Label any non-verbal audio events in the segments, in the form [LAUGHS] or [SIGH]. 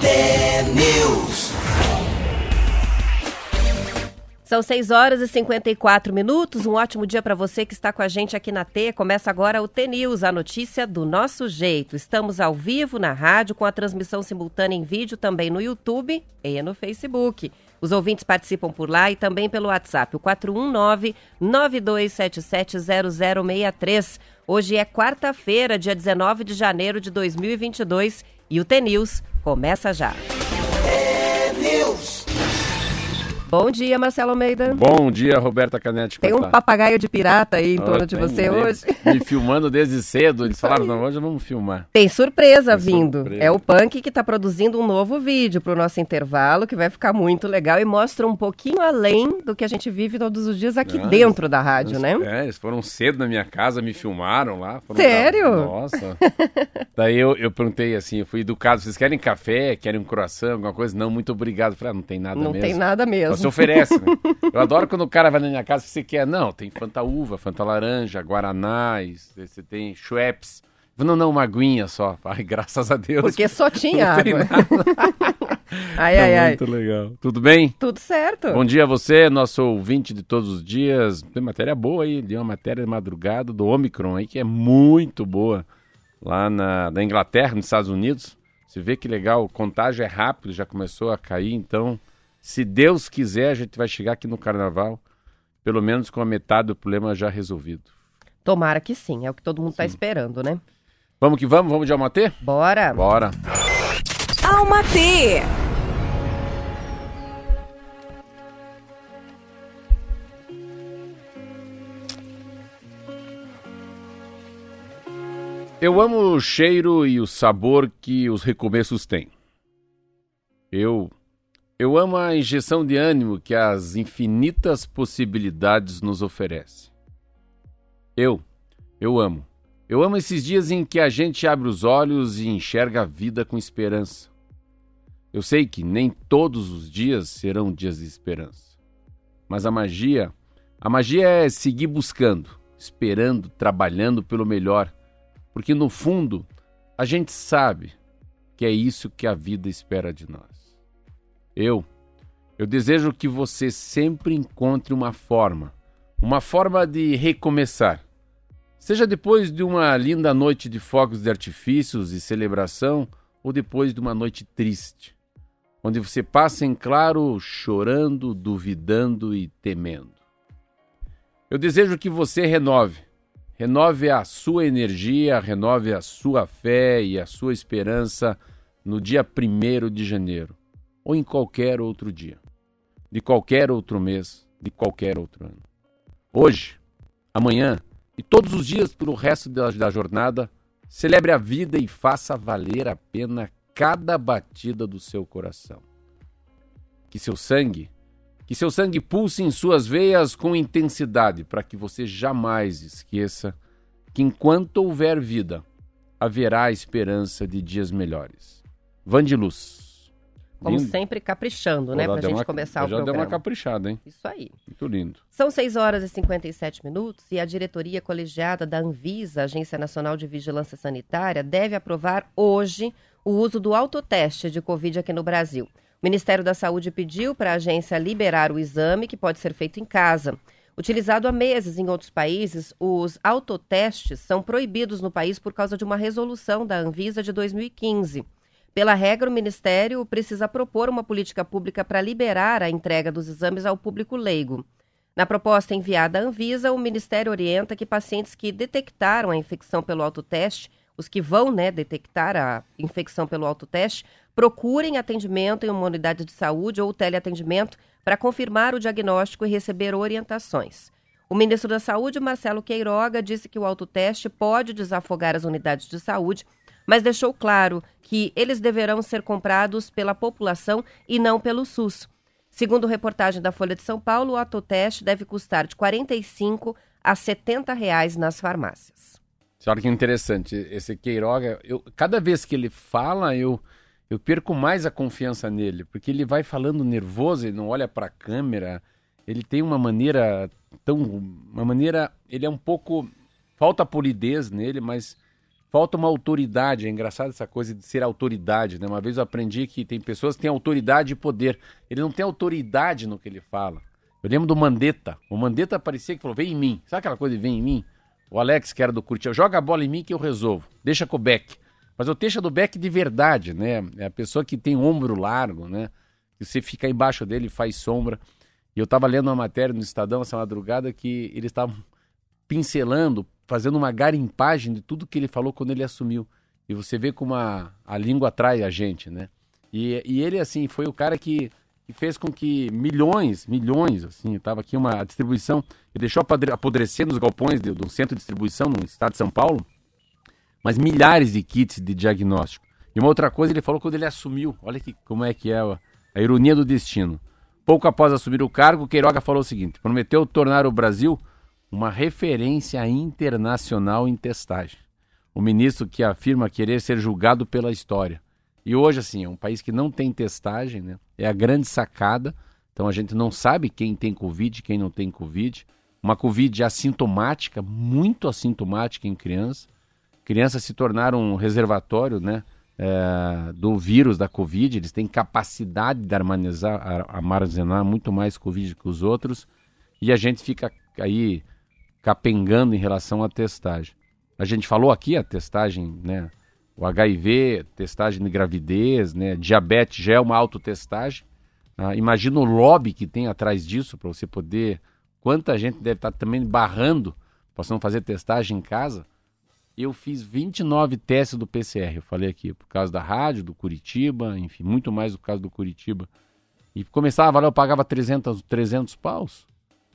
T-News. São 6 horas e 54 minutos. Um ótimo dia para você que está com a gente aqui na T. Começa agora o T-News, a notícia do nosso jeito. Estamos ao vivo na rádio, com a transmissão simultânea em vídeo também no YouTube e no Facebook. Os ouvintes participam por lá e também pelo WhatsApp, o 419-9277-0063. Hoje é quarta-feira, dia 19 de janeiro de 2022 e o T-News começa já. T-News. Bom dia, Marcelo Almeida. Bom dia, Roberta Canete. Tem um Coitado. papagaio de pirata aí em Ah, torno de você hoje. Me filmando desde cedo. Eles falaram, não, hoje vamos filmar. Tem surpresa Tem vindo. surpresa. É o Punk que está produzindo um novo vídeo para o nosso intervalo, que vai ficar muito legal e mostra um pouquinho além do que a gente vive todos os dias aqui Ah, dentro da rádio, né? É, eles foram cedo na minha casa, me filmaram lá. Sério? Nossa. Daí eu, eu perguntei assim, eu fui educado, vocês querem café, querem um croissant, alguma coisa? Não, muito obrigado. Falei, ah, não tem nada Não mesmo. tem nada Você mesmo. oferece, né? Eu adoro quando o cara vai na minha casa, você quer? Não, tem Fanta Uva, Fanta Laranja, Guaraná, você tem Schweppes. Não, não, uma aguinha só. [LAUGHS] Ai, graças a Deus. Porque só tinha água. [LAUGHS] ai, ai, Tá ai. Muito legal. Tudo bem? Tudo certo. Bom dia a você, nosso ouvinte de todos os dias. Tem matéria boa aí, de uma matéria de madrugada do Omicron aí, que é muito boa. Lá na, na Inglaterra, nos Estados Unidos. Você vê que legal, o contágio é rápido, já começou a cair. Então, se Deus quiser, a gente vai chegar aqui no Carnaval, pelo menos com a metade do problema já resolvido. Tomara que sim, é o que todo mundo está esperando, né? Vamos que vamos? Vamos de Almatê? Bora. Bora. Alma T. Eu amo o cheiro e o sabor que os recomeços têm. Eu eu amo a injeção de ânimo que as infinitas possibilidades nos oferecem. Eu eu amo. Eu amo esses dias em que a gente abre os olhos e enxerga a vida com esperança. Eu sei que nem todos os dias serão dias de esperança. Mas a magia, a magia é seguir buscando, esperando, trabalhando pelo melhor porque no fundo a gente sabe que é isso que a vida espera de nós. Eu, eu desejo que você sempre encontre uma forma, uma forma de recomeçar. Seja depois de uma linda noite de fogos de artifícios e celebração, ou depois de uma noite triste, onde você passa em claro chorando, duvidando e temendo. Eu desejo que você renove, Renove a sua energia, renove a sua fé e a sua esperança no dia 1 de janeiro ou em qualquer outro dia, de qualquer outro mês, de qualquer outro ano. Hoje, amanhã e todos os dias pelo resto da, da jornada, celebre a vida e faça valer a pena cada batida do seu coração. Que seu sangue que seu sangue pulse em suas veias com intensidade, para que você jamais esqueça que enquanto houver vida, haverá esperança de dias melhores. Vandiluz. Como Lindo. sempre, caprichando, né? Pra gente uma- começar o Já deu programa. uma caprichada, hein? Isso aí. Muito lindo. São 6 horas e 57 minutos e a diretoria colegiada da Anvisa, Agência Nacional de Vigilância Sanitária, deve aprovar hoje o uso do autoteste de Covid aqui no Brasil. O Ministério da Saúde pediu para a agência liberar o exame, que pode ser feito em casa. Utilizado há meses em outros países, os autotestes são proibidos no país por causa de uma resolução da Anvisa de 2015. Pela regra, o Ministério precisa propor uma política pública para liberar a entrega dos exames ao público leigo. Na proposta enviada à Anvisa, o Ministério orienta que pacientes que detectaram a infecção pelo autoteste, os que vão né, detectar a infecção pelo autoteste, procurem atendimento em uma unidade de saúde ou teleatendimento para confirmar o diagnóstico e receber orientações. O ministro da Saúde, Marcelo Queiroga, disse que o autoteste pode desafogar as unidades de saúde, mas deixou claro que eles deverão ser comprados pela população e não pelo SUS. Segundo reportagem da Folha de São Paulo, o autoteste deve custar de R$ 45 a 70 reais nas farmácias. Olha que interessante. Esse Queiroga, eu, cada vez que ele fala, eu, eu perco mais a confiança nele, porque ele vai falando nervoso, ele não olha para a câmera, ele tem uma maneira tão. Uma maneira. Ele é um pouco. Falta polidez nele, mas falta uma autoridade. É engraçado essa coisa de ser autoridade, né? Uma vez eu aprendi que tem pessoas que têm autoridade e poder. Ele não tem autoridade no que ele fala. Eu lembro do Mandetta. O Mandetta parecia que falou: vem em mim. Sabe aquela coisa de vem em mim? O Alex, que era do Curitiba, joga a bola em mim que eu resolvo. Deixa com o Beck. Mas eu deixa do Beck de verdade, né? É a pessoa que tem ombro largo, né? Que você fica embaixo dele faz sombra. E eu estava lendo uma matéria no Estadão essa madrugada que eles estavam pincelando, fazendo uma garimpagem de tudo que ele falou quando ele assumiu. E você vê como a, a língua atrai a gente, né? E, e ele, assim, foi o cara que que fez com que milhões, milhões, assim, estava aqui uma distribuição, e deixou apodrecer nos galpões do, do, centro de distribuição no estado de São Paulo, mas milhares de kits de diagnóstico. E uma outra coisa, ele falou quando ele assumiu, olha que, como é que é a, a ironia do destino. Pouco após assumir o cargo, Queiroga falou o seguinte: prometeu tornar o Brasil uma referência internacional em testagem. O ministro que afirma querer ser julgado pela história. E hoje, assim, é um país que não tem testagem, né? É a grande sacada. Então a gente não sabe quem tem Covid, quem não tem Covid. Uma Covid assintomática, muito assintomática em criança. Crianças se tornaram um reservatório, né? É, do vírus da Covid, eles têm capacidade de armazenar, armazenar muito mais Covid que os outros, e a gente fica aí capengando em relação à testagem. A gente falou aqui a testagem, né? o HIV, testagem de gravidez, né? diabetes já é uma autotestagem. Ah, imagina o lobby que tem atrás disso para você poder. Quanta gente deve estar tá também barrando para não fazer testagem em casa. Eu fiz 29 testes do PCR, eu falei aqui, por causa da rádio, do Curitiba, enfim, muito mais por causa do Curitiba. E começava a valer, eu pagava 300, 300 paus.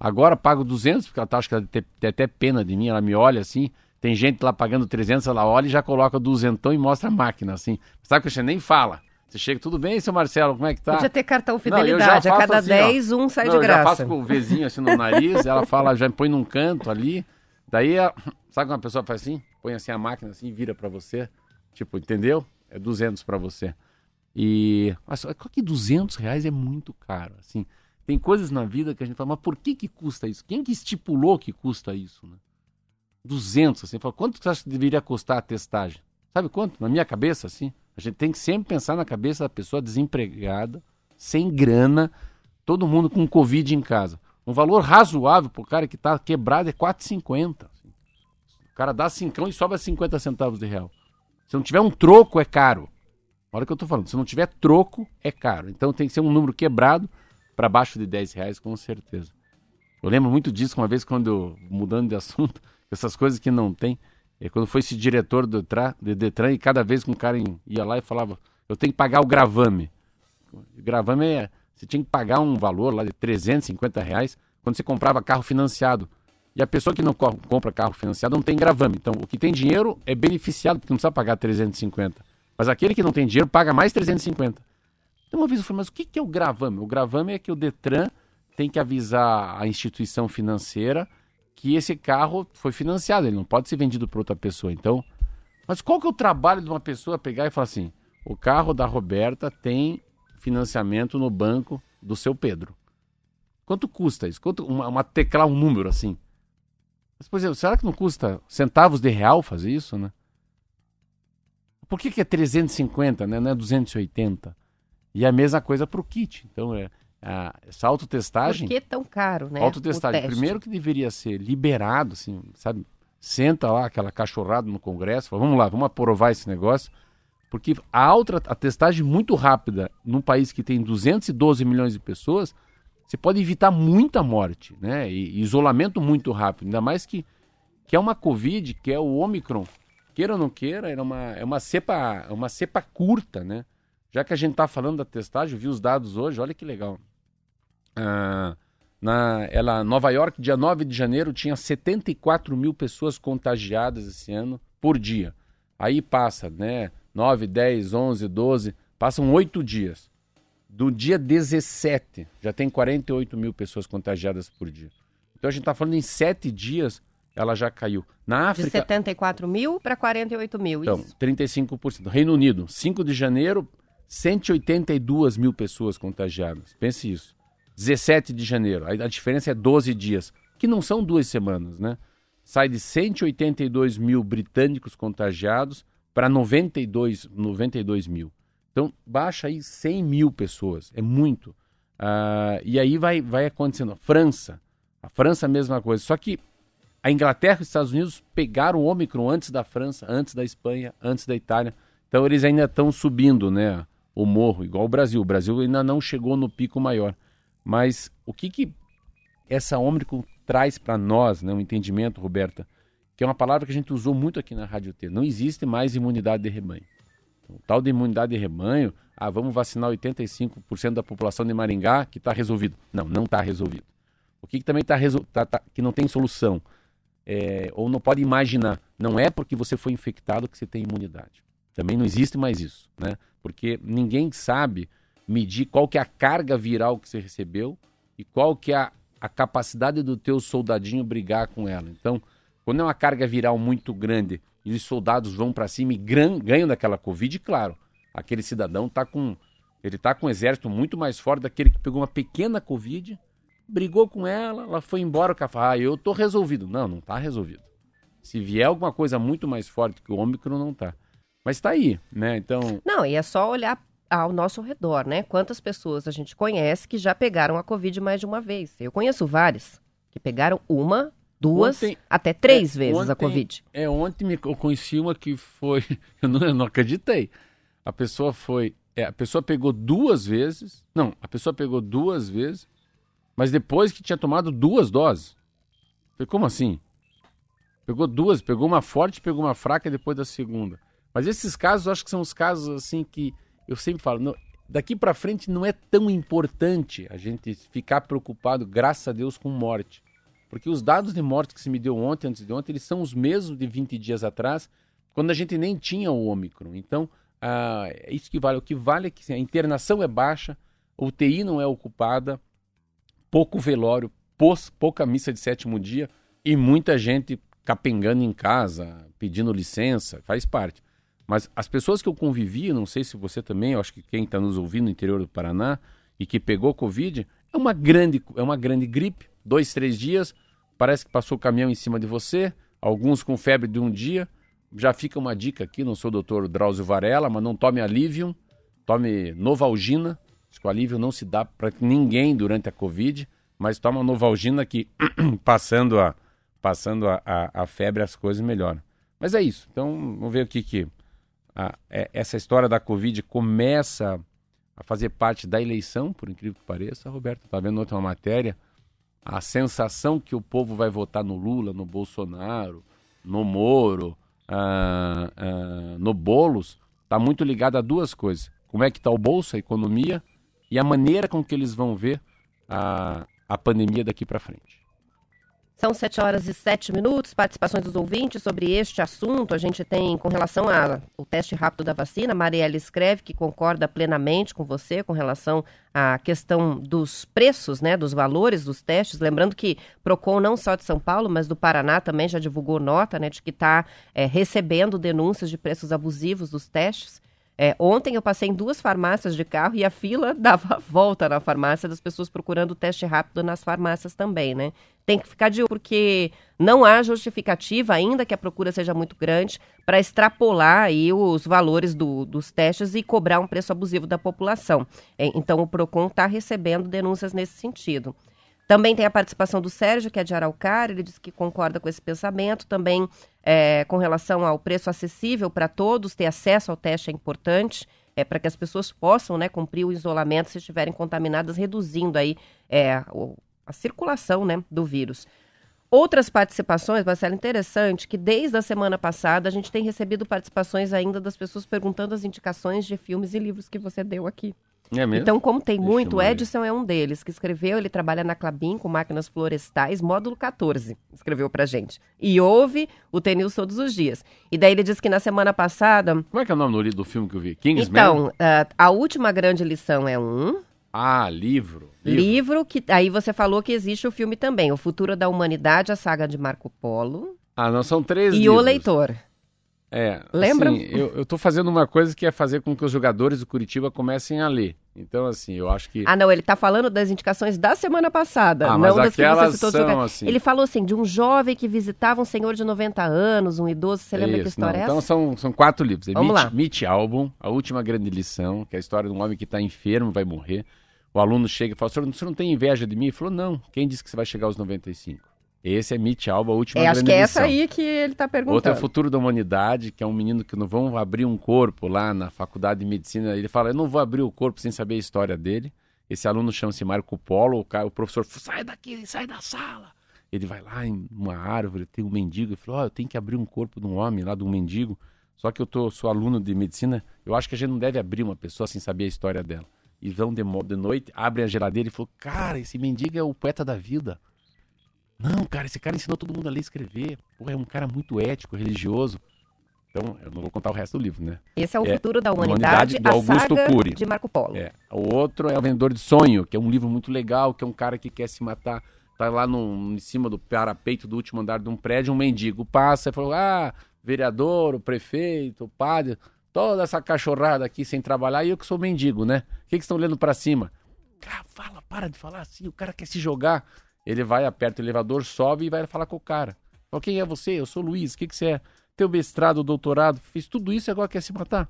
Agora pago 200, porque ela tá, acho que ela tem, tem até pena de mim, ela me olha assim, tem gente lá pagando 300, ela olha e já coloca duzentão e mostra a máquina, assim. Sabe que você nem fala. Você chega, tudo bem, seu Marcelo, como é que tá? Podia ter cartão fidelidade, não, a cada assim, 10, ó, um sai não, de graça. Eu já faço com o Vzinho assim no nariz, ela fala, já põe num canto ali, daí, sabe quando uma pessoa faz assim? Põe assim a máquina assim e vira para você, tipo, entendeu? É 200 para você. E, mas que 200 reais é muito caro, assim. Tem coisas na vida que a gente fala, mas por que que custa isso? Quem que estipulou que custa isso, né? 200, assim. Fala, quanto você acha que deveria custar a testagem? Sabe quanto? Na minha cabeça, assim. A gente tem que sempre pensar na cabeça da pessoa desempregada, sem grana, todo mundo com Covid em casa. Um valor razoável para o cara que está quebrado é 4,50. Assim. O cara dá cincão e sobra 50 centavos de real. Se não tiver um troco, é caro. Olha o que eu estou falando. Se não tiver troco, é caro. Então tem que ser um número quebrado para baixo de 10 reais, com certeza. Eu lembro muito disso uma vez quando, mudando de assunto, [LAUGHS] essas coisas que não tem. É quando foi esse diretor do Detran, de Detran e cada vez que um cara ia lá e falava, eu tenho que pagar o gravame. O gravame é, você tinha que pagar um valor lá de 350 reais quando você comprava carro financiado. E a pessoa que não compra carro financiado não tem gravame. Então, o que tem dinheiro é beneficiado, porque não precisa pagar 350. Mas aquele que não tem dinheiro paga mais 350. Então, uma vez eu falei, mas o que é o gravame? O gravame é que o Detran tem que avisar a instituição financeira que esse carro foi financiado, ele não pode ser vendido para outra pessoa. Então, mas qual que é o trabalho de uma pessoa pegar e falar assim: o carro da Roberta tem financiamento no banco do seu Pedro? Quanto custa isso? Quanto uma, uma teclar um número assim? Mas, por exemplo, será que não custa centavos de real fazer isso, né? Por que, que é 350, né? Não é 280? E a mesma coisa para o kit. Então, é, ah, essa autotestagem. Por que tão caro, né? Autotestagem. Primeiro que deveria ser liberado, assim, sabe? Senta lá aquela cachorrada no Congresso, fala, vamos lá, vamos aprovar esse negócio. Porque a, alta, a testagem muito rápida num país que tem 212 milhões de pessoas, você pode evitar muita morte, né? E, e isolamento muito rápido. Ainda mais que, que é uma Covid, que é o Omicron. Queira ou não queira, é uma, é uma, cepa, é uma cepa curta, né? Já que a gente está falando da testagem, eu vi os dados hoje, olha que legal. Ah, na ela, Nova York, dia 9 de janeiro, tinha 74 mil pessoas contagiadas esse ano por dia. Aí passa, né? 9, 10, 11, 12, passam oito dias. Do dia 17, já tem 48 mil pessoas contagiadas por dia. Então a gente está falando em sete dias, ela já caiu. Na África. De 74 mil para 48 mil. Então, isso. 35%. Reino Unido, 5 de janeiro, 182 mil pessoas contagiadas. Pense isso. 17 de janeiro. A diferença é 12 dias, que não são duas semanas, né? sai de 182 mil britânicos contagiados para 92, 92 mil. Então, baixa aí 100 mil pessoas, é muito. Uh, e aí vai, vai acontecendo. França, a França a mesma coisa. Só que a Inglaterra e os Estados Unidos pegaram o Ômicron antes da França, antes da Espanha, antes da Itália. Então eles ainda estão subindo, né? O morro, igual o Brasil. O Brasil ainda não chegou no pico maior. Mas o que, que essa Ômicron traz para nós, né? Entendimento, Roberta, que é uma palavra que a gente usou muito aqui na Rádio T. Não existe mais imunidade de rebanho. O tal de imunidade de rebanho, ah, vamos vacinar 85% da população de Maringá, que está resolvido. Não, não está resolvido. O que, que também está tá, tá, que não tem solução, é, ou não pode imaginar, não é porque você foi infectado que você tem imunidade. Também não existe mais isso, né? Porque ninguém sabe medir qual que é a carga viral que você recebeu e qual que é a, a capacidade do teu soldadinho brigar com ela. Então, quando é uma carga viral muito grande e os soldados vão para cima e ganham daquela Covid, claro, aquele cidadão está com ele tá com um exército muito mais forte daquele que pegou uma pequena Covid, brigou com ela, ela foi embora com a ah, eu tô resolvido. Não, não está resolvido. Se vier alguma coisa muito mais forte que o Ômicron, não está. Mas está aí, né? Então. Não, e é só olhar ao nosso redor, né? Quantas pessoas a gente conhece que já pegaram a Covid mais de uma vez? Eu conheço várias que pegaram uma, duas, ontem, até três é, vezes ontem, a Covid. É, ontem me, eu conheci uma que foi. [LAUGHS] Eu não, eu não acreditei. A pessoa foi. É, a pessoa pegou duas vezes. Não, a pessoa pegou duas vezes, mas depois que tinha tomado duas doses. Falei, como assim? Pegou duas, pegou uma forte, pegou uma fraca depois da segunda. Mas esses casos, acho que são os casos assim que eu sempre falo, não, daqui para frente não é tão importante a gente ficar preocupado, graças a Deus, com morte. Porque os dados de morte que se me deu ontem, antes de ontem, eles são os mesmos de 20 dias atrás, quando a gente nem tinha o Ômicron. Então, ah, é isso que vale. O que vale é que assim, a internação é baixa, a UTI não é ocupada, pouco velório, pouca missa de sétimo dia e muita gente capengando em casa, pedindo licença, faz parte. Mas as pessoas que eu convivi, não sei se você também, eu acho que quem está nos ouvindo no interior do Paraná e que pegou Covid, é uma grande, é uma grande gripe, dois, três dias, parece que passou o caminhão em cima de você, alguns com febre de um dia. Já fica uma dica aqui, não sou o doutor Drauzio Varela, mas não tome Alivium, tome Novalgina. Acho que o alívio não se dá para ninguém durante a Covid, mas toma Novalgina que [CLEARS THROAT] passando a, passando a, a, a febre as coisas melhoram. Mas é isso. Então, vamos ver o que, que a, é, essa história da Covid começa a fazer parte da eleição, por incrível que pareça, Roberto. Está vendo outra matéria? A sensação que o povo vai votar no Lula, no Bolsonaro, no Moro, ah, ah, no Bolos, está muito ligada a duas coisas. Como é que está o bolso, a economia, e a maneira com que eles vão ver a, a pandemia daqui para frente. São 7 horas e 7 minutos. Participações dos ouvintes sobre este assunto. A gente tem com relação ao teste rápido da vacina. Mariela escreve que concorda plenamente com você com relação à questão dos preços, né, dos valores dos testes. Lembrando que Procon não só de São Paulo, mas do Paraná também já divulgou nota, né, de que está é, recebendo denúncias de preços abusivos dos testes. É, ontem eu passei em duas farmácias de carro e a fila [LAUGHS] dava volta na farmácia das pessoas procurando teste rápido nas farmácias também, né? Tem que ficar de olho porque não há justificativa, ainda que a procura seja muito grande, para extrapolar aí os valores do, dos testes e cobrar um preço abusivo da população. É, então o Procon está recebendo denúncias nesse sentido. Também tem a participação do Sérgio, que é de Araucária, ele diz que concorda com esse pensamento. Também é, com relação ao preço acessível para todos, ter acesso ao teste é importante, é, para que as pessoas possam né, cumprir o isolamento se estiverem contaminadas, reduzindo aí é, a circulação né, do vírus. Outras participações, Marcelo, interessante que desde a semana passada a gente tem recebido participações ainda das pessoas perguntando as indicações de filmes e livros que você deu aqui. É mesmo? Então, como tem Deixa muito, Edson é um deles, que escreveu, ele trabalha na Clabin com máquinas florestais, módulo 14, escreveu pra gente. E ouve o Tenils todos os dias. E daí ele diz que na semana passada... Como é que é o nome do filme que eu vi? Kingsman? Então, uh, a última grande lição é um... Ah, livro. livro. Livro que aí você falou que existe o filme também, O Futuro da Humanidade, a saga de Marco Polo. Ah, não são três E livros. O Leitor. É. Lembra? Assim, eu, tô fazendo uma coisa que é fazer com que os jogadores do Curitiba comecem a ler. Então, assim, eu acho que. Ah, não, ele tá falando das indicações da semana passada, Ah, não mas das que você citou. são, assim- Ele falou assim, de um jovem que visitava um senhor de 90 anos, um idoso, você lembra que Isso, história não, é Então essa? são, são quatro livros. É Vamos Meet, lá. Meet Album, A Última Grande Lição, que é a história de um homem que está enfermo, vai morrer. O aluno chega e fala, senhor, você não tem inveja de mim? Ele falou, não. Quem disse que você vai chegar aos 95? Esse é Meet Album, A Última É, acho que é essa aí que ele tá Outro é perguntando. o Futuro da Humanidade, que é um menino que não vão abrir um corpo lá na faculdade de medicina. Ele fala, eu não vou abrir o corpo sem saber a história dele. Esse aluno chama-se Marco Polo, o, cara, o professor, sai daqui, sai da sala. Ele vai lá em uma árvore, tem um mendigo, ele falou, ó, eu tenho que abrir um corpo de um homem lá, de um mendigo. Só que eu tô, sou aluno de medicina, eu acho que a gente não deve abrir uma pessoa sem saber a história dela. E vão de, de noite, abrem a geladeira e falou, cara, esse mendigo é o poeta da vida. Não, cara, esse cara ensinou todo mundo a ler e escrever. Pô, é um cara muito ético, religioso. Então, eu não vou contar o resto do livro, né? Esse é o É, Futuro da Humanidade, Humanidade, do Augusto Cury. de Marco Polo. É. O outro é O Vendedor de Sonho, que é um livro muito legal, que é um cara que quer se matar. Tá lá no, em cima do parapeito do último andar de um prédio, um mendigo passa e falou: Ah, vereador, o prefeito, o padre, toda essa cachorrada aqui sem trabalhar, e eu que sou mendigo, né? O que, que estão olhando pra cima? Cara, fala, para de falar assim, o cara quer se jogar. Ele vai, aperta o elevador, sobe e vai falar com o cara. Fala, quem é você? Eu sou o Luiz, o que, que você é? Teu mestrado, doutorado, fez tudo isso e agora quer se matar?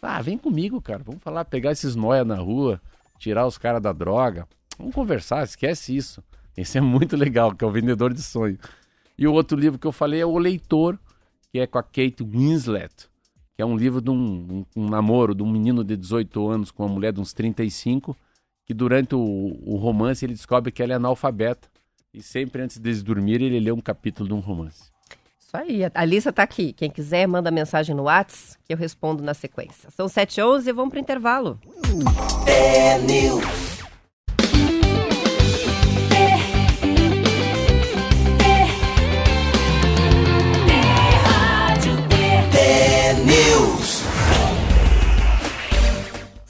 Ah, vem comigo, cara. Vamos falar, pegar esses noia na rua, tirar os caras da droga. Vamos conversar, esquece isso. Esse é muito legal, que é o Vendedor de Sonho. E o outro livro que eu falei é O Leitor, que é com a Kate Winslet, que é um livro de um, um- um namoro de um menino de 18 anos com uma mulher de uns 35, que durante o, o romance ele descobre que ela é analfabeta. E sempre antes de dormir ele lê um capítulo de um romance. Isso aí, a lista tá aqui. Quem quiser, manda mensagem no Whats, que eu respondo na sequência. São 7 h 11 e vamos pro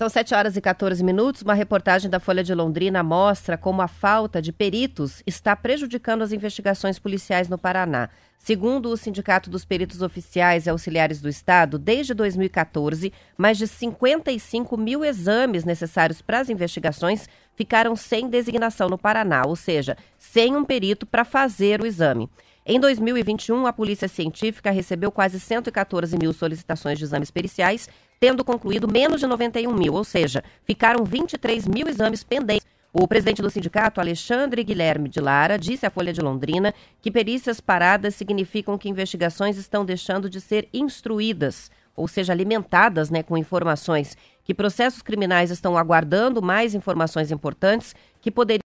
São 7 horas e 14 minutos. Uma reportagem da Folha de Londrina mostra como a falta de peritos está prejudicando as investigações policiais no Paraná. Segundo o Sindicato dos Peritos Oficiais e Auxiliares do Estado, desde 2014, mais de 55 mil exames necessários para as investigações ficaram sem designação no Paraná, ou seja, sem um perito para fazer o exame. Em 2021, a Polícia Científica recebeu quase 114 mil solicitações de exames periciais, tendo concluído menos de 91 mil, ou seja, ficaram 23 mil exames pendentes. O presidente do sindicato, Alexandre Guilherme de Lara, disse à Folha de Londrina que perícias paradas significam que investigações estão deixando de ser instruídas, ou seja, alimentadas né, com informações, que processos criminais estão aguardando mais informações importantes que poderiam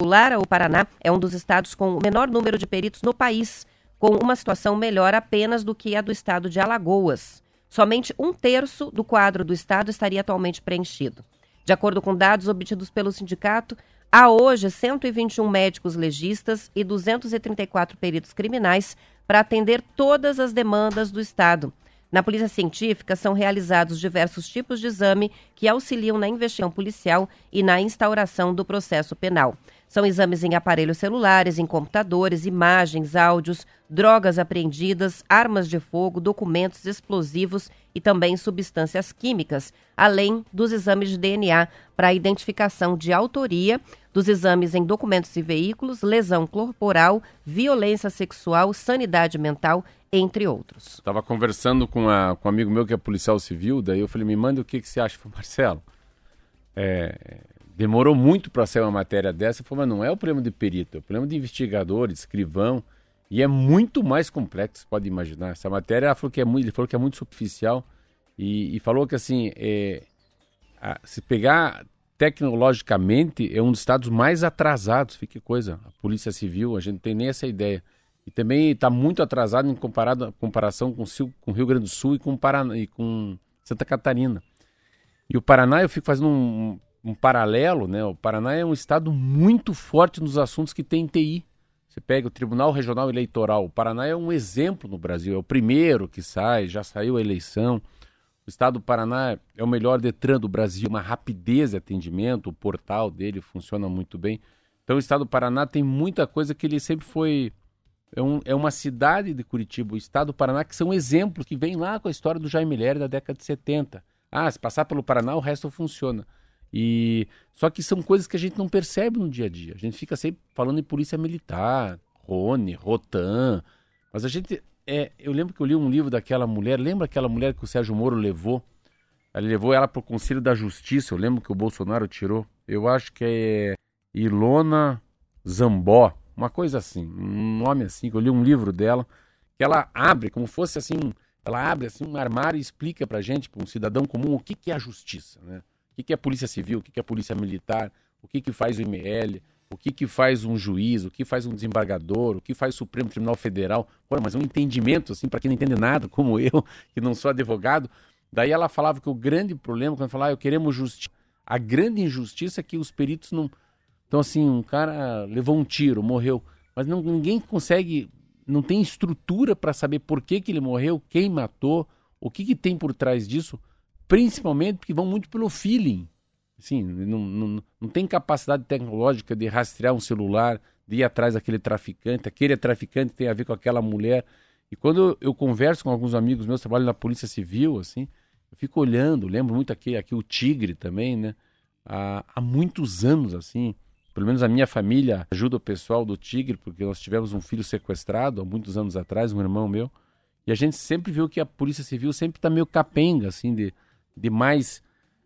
o Paraná é um dos estados com o menor número de peritos no país, com uma situação melhor apenas do que a do estado de Alagoas. Somente um terço do quadro do estado estaria atualmente preenchido. De acordo com dados obtidos pelo sindicato, há hoje 121 médicos legistas e 234 peritos criminais para atender todas as demandas do estado. Na Polícia Científica são realizados diversos tipos de exame que auxiliam na investigação policial e na instauração do processo penal. São exames em aparelhos celulares, em computadores, imagens, áudios, drogas apreendidas, armas de fogo, documentos explosivos e também substâncias químicas, além dos exames de DNA para identificação de autoria, dos exames em documentos e veículos, lesão corporal, violência sexual, sanidade mental, entre outros. Estava conversando com, a, com um amigo meu que é policial civil, daí eu falei, me manda o que, que você acha. Marcelo, é, demorou muito para sair uma matéria dessa. Eu mas não é o problema de perito, é o problema de investigador, de escrivão, e é muito mais complexo, pode imaginar. Essa matéria, falou que é muito, ele falou que é muito superficial e, e falou que, assim, é, a- se pegar tecnologicamente, é um dos estados mais atrasados. Fique que coisa, a Polícia Civil, a gente não tem nem essa ideia. E também está muito atrasado em comparado, comparação com o Rio Grande do Sul e com, Paraná, e com Santa Catarina. E o Paraná, eu fico fazendo um, um paralelo, né? O Paraná é um estado muito forte nos assuntos que tem TI. Você pega o Tribunal Regional Eleitoral. O Paraná é um exemplo no Brasil, é o primeiro que sai, já saiu a eleição. O estado do Paraná é o melhor Detran do Brasil, uma rapidez de atendimento, o portal dele funciona muito bem. Então o estado do Paraná tem muita coisa que ele sempre foi. É, um- é uma cidade de Curitiba, o estado do Paraná, que são exemplos que vem lá com a história do Jaime Leri da década de 70. Ah, se passar pelo Paraná, o resto funciona. E só que são coisas que a gente não percebe no dia a dia. A gente fica sempre falando em polícia militar, Rony, Rotan, mas a gente é, eu lembro que eu li um livro daquela mulher, lembra aquela mulher que o Sérgio Moro levou? Ele levou ela para o Conselho da Justiça, eu lembro que o Bolsonaro tirou. Eu acho que é Ilona Zambó, uma coisa assim, um nome assim, que eu li um livro dela, que ela abre como fosse assim, ela abre assim um armário e explica pra gente, para um cidadão comum, o que, que é a justiça, né? O que, é polícia civil, o que, é polícia militar, o que, que faz o IML, o que, que faz um juiz, o que faz um desembargador, o que faz o Supremo Tribunal Federal. Pô, mas é um entendimento, assim, para quem não entende nada, [LAUGHS] como eu, que não sou advogado. Daí ela falava que o grande problema, quando falava, ah, eu queremos justiça, a grande injustiça é que os peritos não, então, assim, um cara levou um tiro, morreu, mas não, ninguém consegue, não tem estrutura para saber por que, que ele morreu, quem matou, o que, que tem por trás disso, principalmente porque vão muito pelo feeling. Assim, não, não, não tem capacidade tecnológica de rastrear um celular, de ir atrás daquele traficante, aquele traficante tem a ver com aquela mulher. E quando eu, eu converso com alguns amigos meus, trabalham na Polícia Civil, assim, eu fico olhando, lembro muito aqui, aqui o Tigre também, né? Há, há muitos anos, assim, pelo menos a minha família ajuda o pessoal do Tigre, porque nós tivemos um filho sequestrado há muitos anos atrás, um irmão meu, e a gente sempre viu que a Polícia Civil sempre está meio capenga, assim, de, de mais.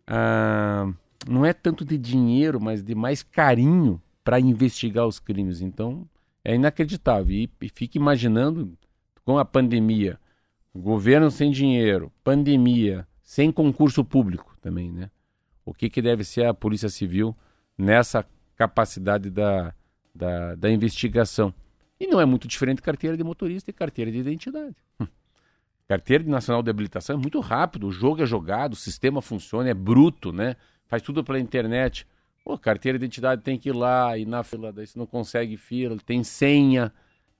Ah, não é tanto de dinheiro, mas de mais carinho para investigar os crimes. Então, é inacreditável. E, e fique imaginando com a pandemia, governo sem dinheiro, pandemia, sem concurso público também, né? O que, que deve ser a Polícia Civil nessa capacidade da, da, da investigação. E não é muito diferente carteira de motorista e carteira de identidade. [LAUGHS] Carteira nacional de habilitação é muito rápido, o jogo é jogado, o sistema funciona, é bruto, né? Faz tudo pela internet. Pô, carteira de identidade tem que ir lá e na fila, daí você não consegue fila, tem senha,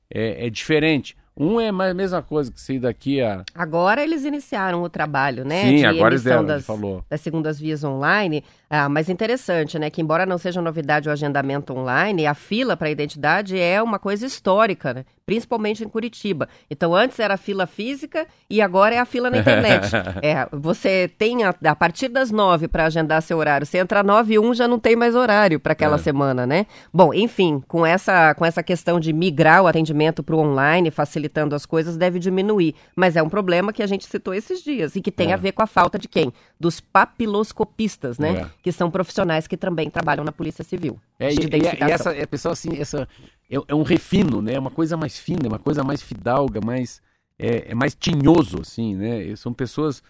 é, é diferente. Um é a mesma coisa que se daqui a. Agora eles iniciaram o trabalho, né? Sim, de agora eles deram, das, falou. das segundas vias online. Ah, mas interessante, né? Que embora não seja novidade o agendamento online, a fila para a identidade é uma coisa histórica, né? Principalmente em Curitiba. Então, antes era a fila física e agora é a fila na internet. [LAUGHS] é, você tem a, a partir das nove para agendar seu horário. Se entra nove e um, já não tem mais horário para aquela é. semana, né? Bom, enfim, com essa, com essa questão de migrar o atendimento para o online, facilitando as coisas, deve diminuir. Mas é um problema que a gente citou esses dias e que tem é. a ver com a falta de quem? Dos papiloscopistas, né? É que são profissionais que também trabalham na Polícia Civil. É, e, e, essa é, pessoal assim, essa é, é, um refino, né? É uma coisa mais fina, é uma coisa mais fidalga, mais é, é mais tinhoso, assim, né? São pessoas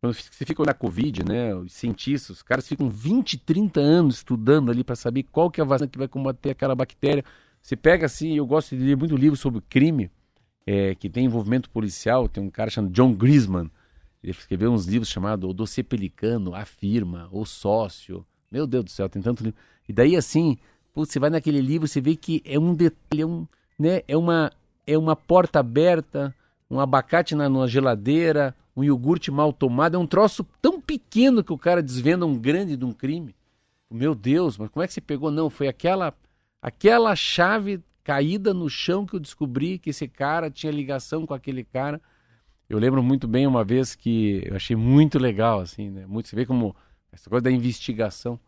quando você fica na Covid, né? Os cientistas, os caras ficam 20, 30 anos estudando ali para saber qual que é a vacina que vai combater aquela bactéria. Você pega assim, eu gosto de ler muito livro sobre crime, é, que tem envolvimento policial. Tem um cara chamado John Grisman, ele escreveu uns livros chamados O Doce Pelicano, A Firma, O Sócio. Meu Deus do céu, tem tanto livro. E daí, assim, putz, você vai naquele livro, você vê que é um detalhe, é, um, né, é, uma, é uma porta aberta, um abacate na, geladeira, um iogurte mal tomado. É um troço tão pequeno que o cara desvenda um grande de um crime. Meu Deus, mas como é que você pegou? Não, foi aquela, aquela chave caída no chão que eu descobri que esse cara tinha ligação com aquele cara. Eu lembro muito bem uma vez que eu achei muito legal, assim, né? Muito, você vê como essa coisa da investigação.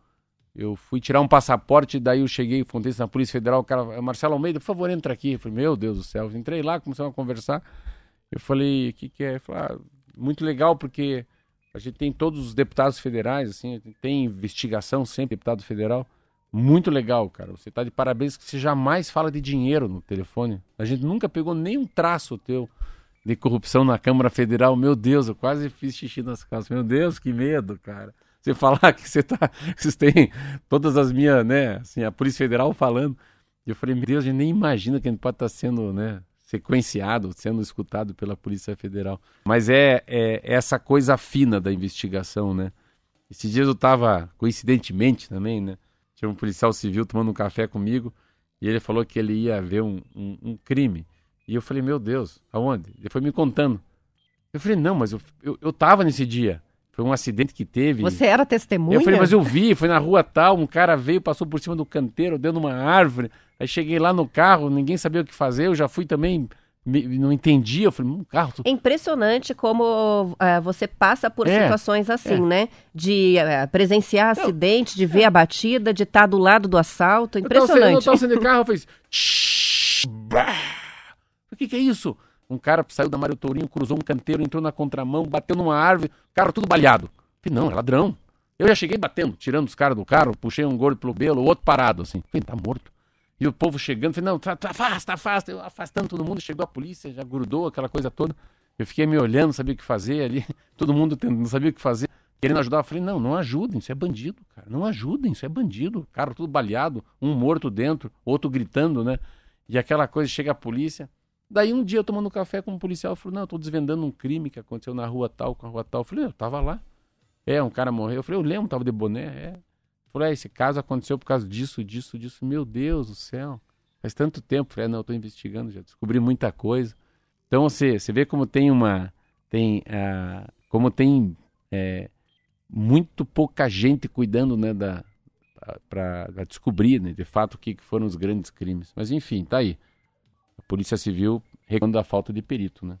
Eu fui tirar um passaporte, daí eu cheguei, contei na Polícia Federal, o cara, Marcelo Almeida, por favor, entra aqui. Eu falei, meu Deus do céu. Entrei lá, começamos a conversar. Eu falei, o que, que é? Falei, ah, muito legal, porque a gente tem todos os deputados federais, assim, tem investigação sempre, deputado federal. Muito legal, cara. Você tá de parabéns que você jamais fala de dinheiro no telefone. A gente nunca pegou nem um traço teu de corrupção na Câmara Federal, meu Deus, eu quase fiz xixi nas calças. Meu Deus, que medo, cara. Você falar que você tá, que [LAUGHS] vocês têm todas as minhas, né, assim, a Polícia Federal falando. Eu falei, meu Deus, a gente nem imagina que a gente pode estar tá sendo, né, sequenciado, sendo escutado pela Polícia Federal. Mas é, é, é essa coisa fina da investigação, né? Esses dias eu estava, coincidentemente também, né? Tinha um policial civil tomando um café comigo e ele falou que ele ia ver um, um, um crime. E eu falei, meu Deus, aonde? Ele foi me contando. Eu falei, não, mas eu, eu, eu tava nesse dia. Foi um acidente que teve. Você era testemunha? Eu falei, mas eu vi, foi na rua tal, um cara veio, passou por cima do canteiro, deu numa árvore. Aí cheguei lá no carro, ninguém sabia o que fazer, eu já fui também me- não entendia. Eu falei, um carro. É impressionante como ah, você passa por É, situações assim, é. né? De ah, presenciar acidente, de ver a batida, de estar do lado do assalto. Eu tava saindo- Eu Impressionante. tava saindo de carro, eu fiz. [LAUGHS] O que, que é isso? Um cara saiu da Mário Tourinho, cruzou um canteiro, entrou na contramão, bateu numa árvore, o carro tudo baleado. Falei, não, é ladrão. Eu já cheguei batendo, tirando os caras do carro, puxei um gordo pelo belo, outro parado, assim. Falei, tá morto. E o povo chegando, falei, não, afasta, afasta. Eu afastando todo mundo, chegou a polícia, já grudou aquela coisa toda. Eu fiquei me olhando, não sabia o que fazer ali. [LAUGHS] Todo mundo não sabia o que fazer, querendo ajudar. Eu falei, não, não ajudem, isso é bandido, cara. Não ajudem, isso é bandido. Cara, tudo baleado, um morto dentro, outro gritando, né? E aquela coisa, chega a polícia. Daí um dia eu tomando café com um policial, falou, não, eu tô desvendando um crime que aconteceu na rua tal, com a rua tal. Eu falei, eu tava lá. É, um cara morreu. Eu falei, eu lembro, tava de boné, é. Falei, é, esse caso aconteceu por causa disso, disso, disso. Meu Deus do céu. Faz tanto tempo. Falei, "É, não, eu tô investigando, já descobri muita coisa. Então você, você vê como tem uma. Tem. ah, como tem é, muito pouca gente cuidando, né, da. para descobrir, né, de fato, o que que foram os grandes crimes. Mas enfim, tá aí. Polícia Civil reclamando da falta de perito, né?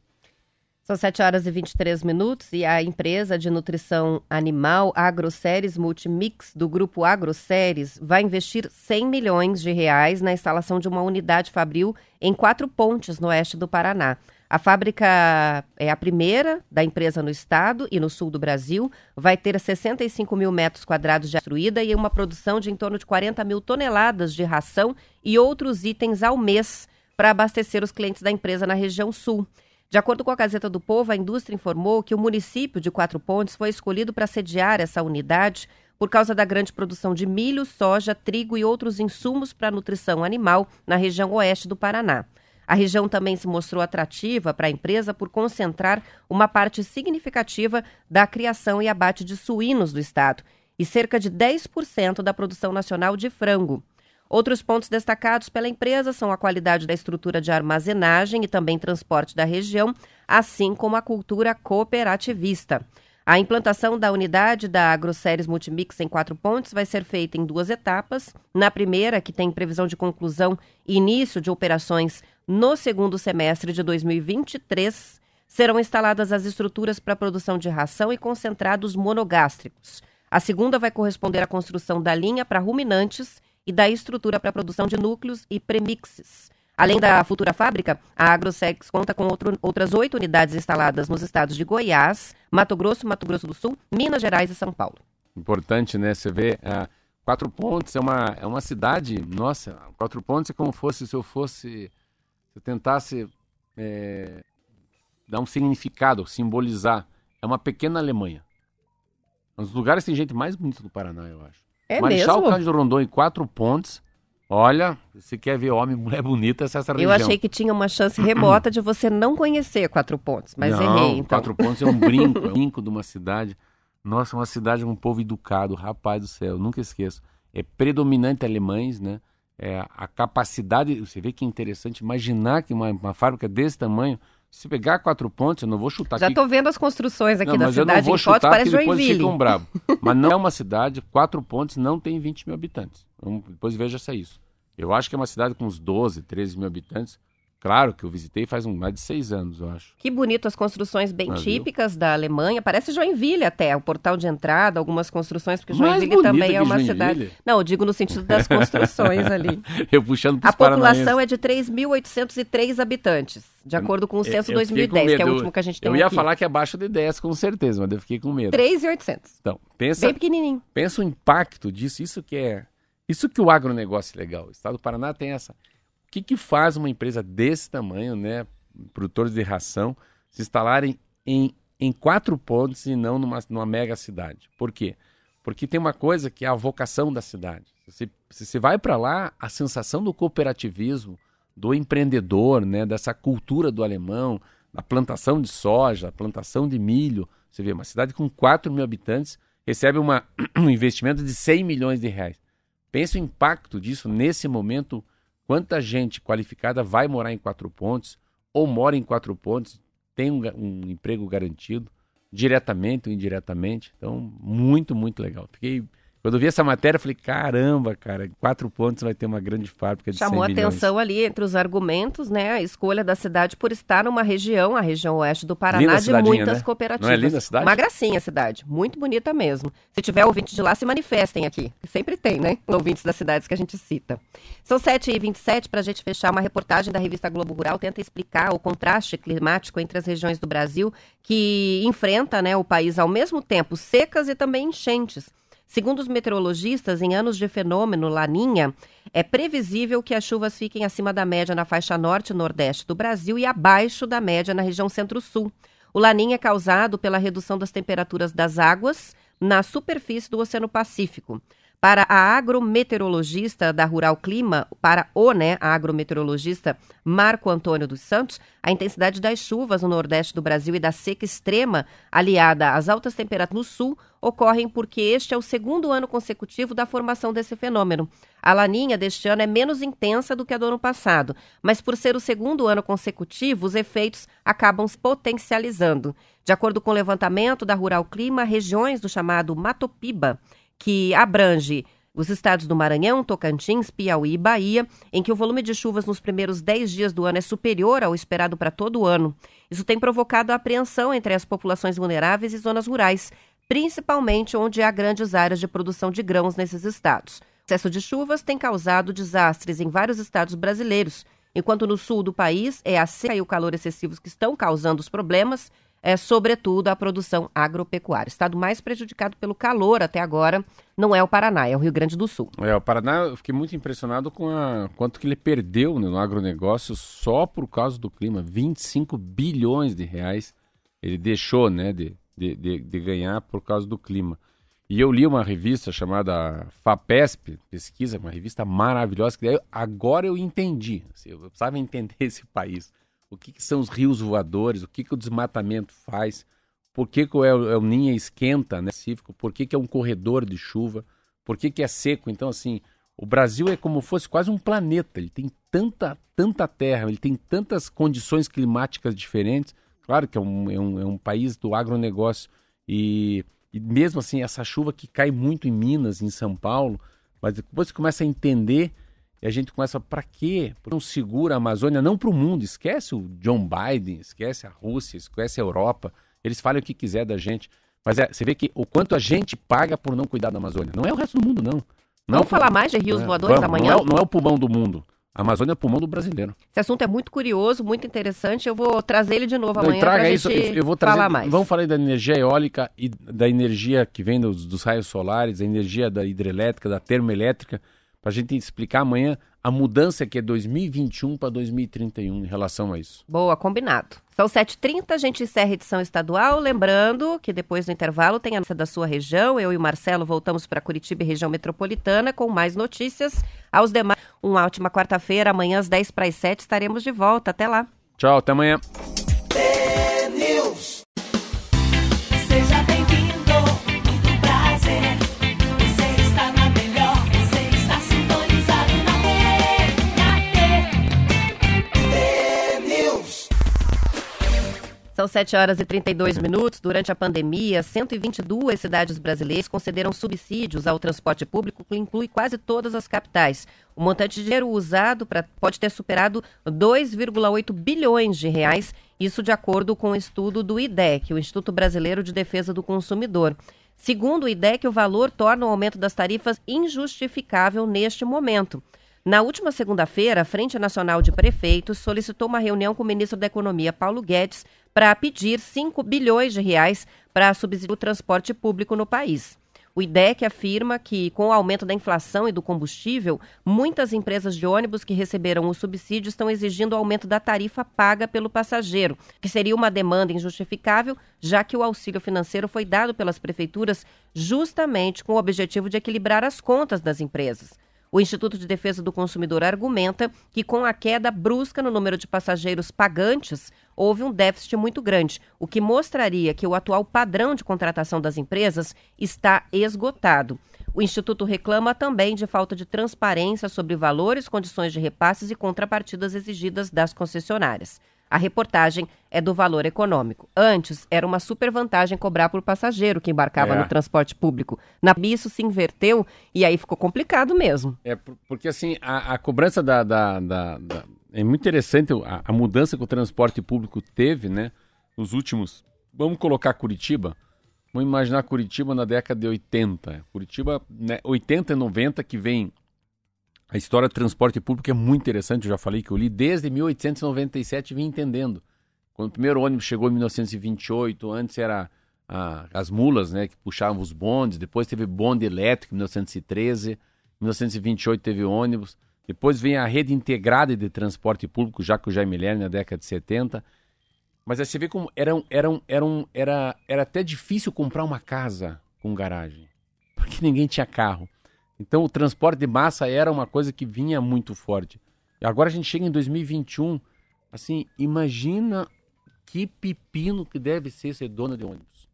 São 7 horas e 23 minutos e a empresa de nutrição animal AgroSéries Multimix do grupo AgroSéries vai investir 100 milhões de reais na instalação de uma unidade fabril em Quatro Pontes, no oeste do Paraná. A fábrica é a primeira da empresa no estado e no sul do Brasil. Vai ter 65 mil metros quadrados de destruída e uma produção de em torno de 40 mil toneladas de ração e outros itens ao mês para abastecer os clientes da empresa na região sul. De acordo com a Gazeta do Povo, a indústria informou que o município de Quatro Pontes foi escolhido para sediar essa unidade por causa da grande produção de milho, soja, trigo e outros insumos para a nutrição animal na região oeste do Paraná. A região também se mostrou atrativa para a empresa por concentrar uma parte significativa da criação e abate de suínos do estado e cerca de 10% da produção nacional de frango. Outros pontos destacados pela empresa são a qualidade da estrutura de armazenagem e também transporte da região, assim como a cultura cooperativista. A implantação da unidade da AgroSéries Multimix em Quatro Pontes vai ser feita em duas etapas. Na primeira, que tem previsão de conclusão e início de operações no segundo semestre de 2023, serão instaladas as estruturas para produção de ração e concentrados monogástricos. A segunda vai corresponder à construção da linha para ruminantes e da estrutura para produção de núcleos e premixes. Além da futura fábrica, a AgroSex conta com outro- outras oito unidades instaladas nos estados de Goiás, Mato Grosso, Mato Grosso do Sul, Minas Gerais e São Paulo. Importante, né? Você vê, ah, Quatro Pontes é uma, é uma cidade, nossa, Quatro Pontes é como fosse se eu fosse, se eu tentasse é, dar um significado, simbolizar. É uma pequena Alemanha. Um dos lugares tem gente mais bonita do Paraná, eu acho. É Marechal mesmo? Cândido Rondon em Quatro Pontes. Olha, se quer ver homem, mulher bonita, essa é essa Eu região. achei que tinha uma chance remota de você não conhecer Quatro Pontos, mas Não, errei, então. Quatro Pontos é um brinco, é um [LAUGHS] brinco de uma cidade. Nossa, uma cidade com um povo educado, rapaz do céu, nunca esqueço. É predominante alemães, né? É, a capacidade, você vê que é interessante imaginar que uma, uma fábrica desse tamanho, se pegar quatro pontos, eu não vou chutar Já aqui. estou vendo as construções aqui não, da mas eu não cidade vou em fotos, chutar parece depois Joinville. ficam bravos. [LAUGHS] Mas não é uma cidade, quatro pontos não tem 20 mil habitantes. Então, depois veja se é isso. Eu acho que é uma cidade com uns 12, 13 mil habitantes. Claro que eu visitei faz um, mais de seis anos, eu acho. Que bonito as construções bem Ah, viu? típicas da Alemanha. Parece Joinville até, o portal de entrada, algumas construções, porque Joinville também é uma Joinville. cidade. Não, eu digo no sentido das [LAUGHS] construções ali. Eu puxando A população é de 3.803 habitantes, de acordo com o censo Eu- eu fiquei com 2010, que é o último que a gente tem Eu ia aqui. falar que é abaixo de 10, com certeza, mas eu fiquei com medo. 3.800. Então, pensa, Bem pequenininho. pensa o impacto disso, isso que é. Isso que o agronegócio é legal. O estado do Paraná tem essa. O que, que faz uma empresa desse tamanho, né? Produtores de ração, se instalarem em, em quatro pontos e não numa, numa mega cidade. Por quê? Porque tem uma coisa que é a vocação da cidade. Se você, se você vai para lá, a sensação do cooperativismo, do empreendedor, né? Dessa cultura do alemão, da plantação de soja, a plantação de milho. Você vê, uma cidade com 4 mil habitantes recebe uma, [CLEARS THROAT] um investimento de 100 milhões de reais. Pensa o impacto disso nesse momento. Quanta gente qualificada vai morar em Quatro Pontes ou mora em Quatro Pontes, tem um, um emprego garantido, diretamente ou indiretamente. Então, muito, muito legal. Fiquei Quando eu vi essa matéria, eu falei, caramba, cara, em quatro pontos vai ter uma grande fábrica de Chamou 100 atenção milhões. ali entre os argumentos, né? A escolha da cidade por estar numa região, a região oeste do Paraná, de muitas né? cooperativas. Não é linda a cidade? Uma gracinha a cidade, muito bonita mesmo. Se tiver ouvinte de lá, se manifestem aqui. Sempre tem, né? Ouvintes das cidades que a gente cita. São 7h27, para a gente fechar, uma reportagem da revista Globo Rural tenta explicar o contraste climático entre as regiões do Brasil que enfrenta né, o país ao mesmo tempo secas e também enchentes. Segundo os meteorologistas, em anos de fenômeno Laninha, é previsível que as chuvas fiquem acima da média na faixa norte e nordeste do Brasil e abaixo da média na região centro-sul. O Laninha é causado pela redução das temperaturas das águas na superfície do Oceano Pacífico. Para a agrometeorologista da Rural Clima, para o né, agrometeorologista Marco Antônio dos Santos, a intensidade das chuvas no nordeste do Brasil e da seca extrema, aliada às altas temperaturas no sul, ocorrem porque este é o segundo ano consecutivo da formação desse fenômeno. A laninha deste ano é menos intensa do que a do ano passado, mas por ser o segundo ano consecutivo, os efeitos acabam se potencializando. De acordo com o levantamento da Rural Clima, regiões do chamado Matopiba, que abrange os estados do Maranhão, Tocantins, Piauí e Bahia, em que o volume de chuvas nos primeiros 10 dias do ano é superior ao esperado para todo o ano. Isso tem provocado apreensão entre as populações vulneráveis e zonas rurais, principalmente onde há grandes áreas de produção de grãos nesses estados. O excesso de chuvas tem causado desastres em vários estados brasileiros, enquanto no sul do país é a seca e o calor excessivos que estão causando os problemas, é sobretudo a produção agropecuária. O estado mais prejudicado pelo calor até agora não é o Paraná, é o Rio Grande do Sul. É, o Paraná, eu fiquei muito impressionado com a, quanto que ele perdeu no agronegócio só por causa do clima. 25 bilhões de reais ele deixou né, de, de, de, de ganhar por causa do clima. E eu li uma revista chamada FAPESP, pesquisa, uma revista maravilhosa, que agora eu entendi. assim, eu precisava entender [LAUGHS] esse país. O que, que são os rios voadores, o que, que o desmatamento faz, por que, que o El, Ninha esquenta, né, específico, por que, que é um corredor de chuva, por que, que é seco. Então, assim, o Brasil é como fosse quase um planeta. Ele tem tanta, tanta terra, ele tem tantas condições climáticas diferentes. Claro que é um, é um, é um país do agronegócio. E, e mesmo assim, essa chuva que cai muito em Minas, em São Paulo, mas depois você começa a entender e a gente começa, para quê? Não segura a Amazônia, não para o mundo. Esquece o John Biden, esquece a Rússia, esquece a Europa. Eles falem o que quiser da gente. Mas é, você vê que o quanto a gente paga por não cuidar da Amazônia. Não é o resto do mundo, não. não Vamos falar mais de rios é, voadores vamos, amanhã? Não é, o- não é o pulmão do mundo. A Amazônia é o pulmão do brasileiro. Esse assunto é muito curioso, muito interessante. Eu vou trazer ele de novo Não, amanhã e traga isso, gente eu vou trazer, falar mais. Vamos falar da energia eólica e da energia que vem dos, dos raios solares, da energia da hidrelétrica, da termoelétrica, para a gente explicar amanhã a mudança que é 2021 para 2031 em relação a isso. Boa, combinado. São 7h30, a gente encerra a edição estadual. Lembrando que depois do intervalo tem a notícia da sua região. Eu e o Marcelo voltamos para Curitiba e região metropolitana com mais notícias. Aos demais, uma ótima quarta-feira. Amanhã às 10 para as 7 estaremos de volta. Até lá. Tchau, até amanhã. São 7 horas e 32 minutos. Durante a pandemia, 122 cidades brasileiras concederam subsídios ao transporte público, que inclui quase todas as capitais. O montante de dinheiro usado pra, pode ter superado 2,8 bilhões de reais, isso de acordo com o estudo do IDEC, o Instituto Brasileiro de Defesa do Consumidor. Segundo o IDEC, o valor torna o aumento das tarifas injustificável neste momento. Na última segunda-feira, a Frente Nacional de Prefeitos solicitou uma reunião com o ministro da Economia, Paulo Guedes, para pedir 5 bilhões de reais para subsidiar o transporte público no país. O IDEC afirma que, com o aumento da inflação e do combustível, muitas empresas de ônibus que receberam o subsídio estão exigindo o aumento da tarifa paga pelo passageiro, que seria uma demanda injustificável, já que o auxílio financeiro foi dado pelas prefeituras justamente com o objetivo de equilibrar as contas das empresas. O Instituto de Defesa do Consumidor argumenta que, com a queda brusca no número de passageiros pagantes, houve um déficit muito grande, o que mostraria que o atual padrão de contratação das empresas está esgotado. O Instituto reclama também de falta de transparência sobre valores, condições de repasses e contrapartidas exigidas das concessionárias. A reportagem é do valor econômico. Antes, era uma super vantagem cobrar por passageiro que embarcava É. no transporte público. Na isso se inverteu e aí ficou complicado mesmo. É, por- porque assim, a, a cobrança da, da- da- da- É muito interessante a, a mudança que o transporte público teve, né? Nos últimos. Vamos colocar Curitiba. Vamos imaginar Curitiba na década de 80. Curitiba, né, 80 e 90, que vem. A história do transporte público é muito interessante, eu já falei que eu li desde 1897 e vim entendendo. Quando o primeiro ônibus chegou em 1928, antes era as mulas, né, que puxavam os bondes, depois teve bonde elétrico em 1913, em 1928 teve ônibus, depois vem a rede integrada de transporte público, já com o Jaime Lerner na década de 70. Mas aí você vê como era, era, era, era, era até difícil comprar uma casa com garagem, porque ninguém tinha carro. Então o transporte de massa era uma coisa que vinha muito forte. E agora a gente chega em 2021, assim, imagina que pepino que deve ser ser dona de ônibus.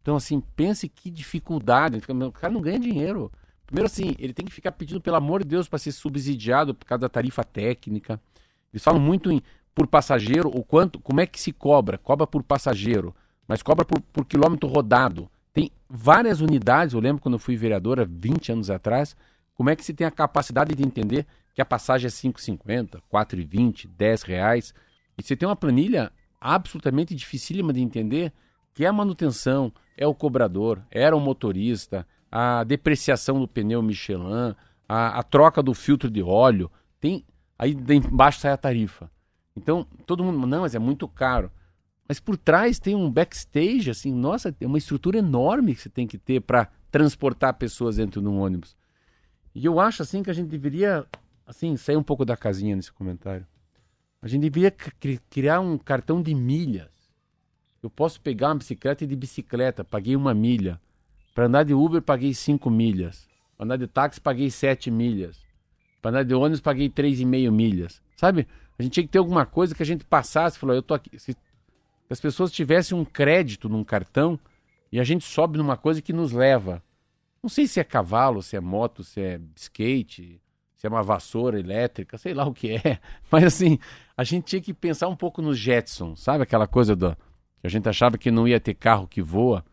Então, assim, pense que dificuldade. O cara não ganha dinheiro. Primeiro, assim, ele tem que ficar pedindo, pelo amor de Deus, para ser subsidiado por causa da tarifa técnica. Eles falam muito em por passageiro, o quanto, como é que se cobra? Cobra por passageiro, mas cobra por, por quilômetro rodado. Tem várias unidades, eu lembro quando eu fui vereadora, 20 anos atrás, como é que se tem a capacidade de entender que a passagem é 5,50, 4,20, 10 reais. E você tem uma planilha absolutamente dificílima de entender, que é a manutenção, é o cobrador, era o motorista, a depreciação do pneu Michelin, a, a troca do filtro de óleo, tem aí embaixo sai a tarifa. Então, todo mundo, não, mas é muito caro. Mas por trás tem um backstage, assim, nossa, tem uma estrutura enorme que você tem que ter para transportar pessoas dentro de um ônibus. E eu acho, assim, que a gente deveria, assim, sair um pouco da casinha nesse comentário. A gente deveria cri- criar um cartão de milhas. Eu posso pegar uma bicicleta e de bicicleta, paguei uma milha. Para andar de Uber, paguei cinco milhas. Para andar de táxi, paguei sete milhas. Para andar de ônibus, paguei três e meio milhas. Sabe? A gente tinha que ter alguma coisa que a gente passasse e falou, eu tô aqui. Se as pessoas tivessem um crédito num cartão e a gente sobe numa coisa que nos leva. Não sei se é cavalo, se é moto, se é skate, se é uma vassoura elétrica, sei lá o que é. [LAUGHS] Mas assim, a gente tinha que pensar um pouco nos Jetsons, sabe aquela coisa que a gente achava que não ia ter carro que voa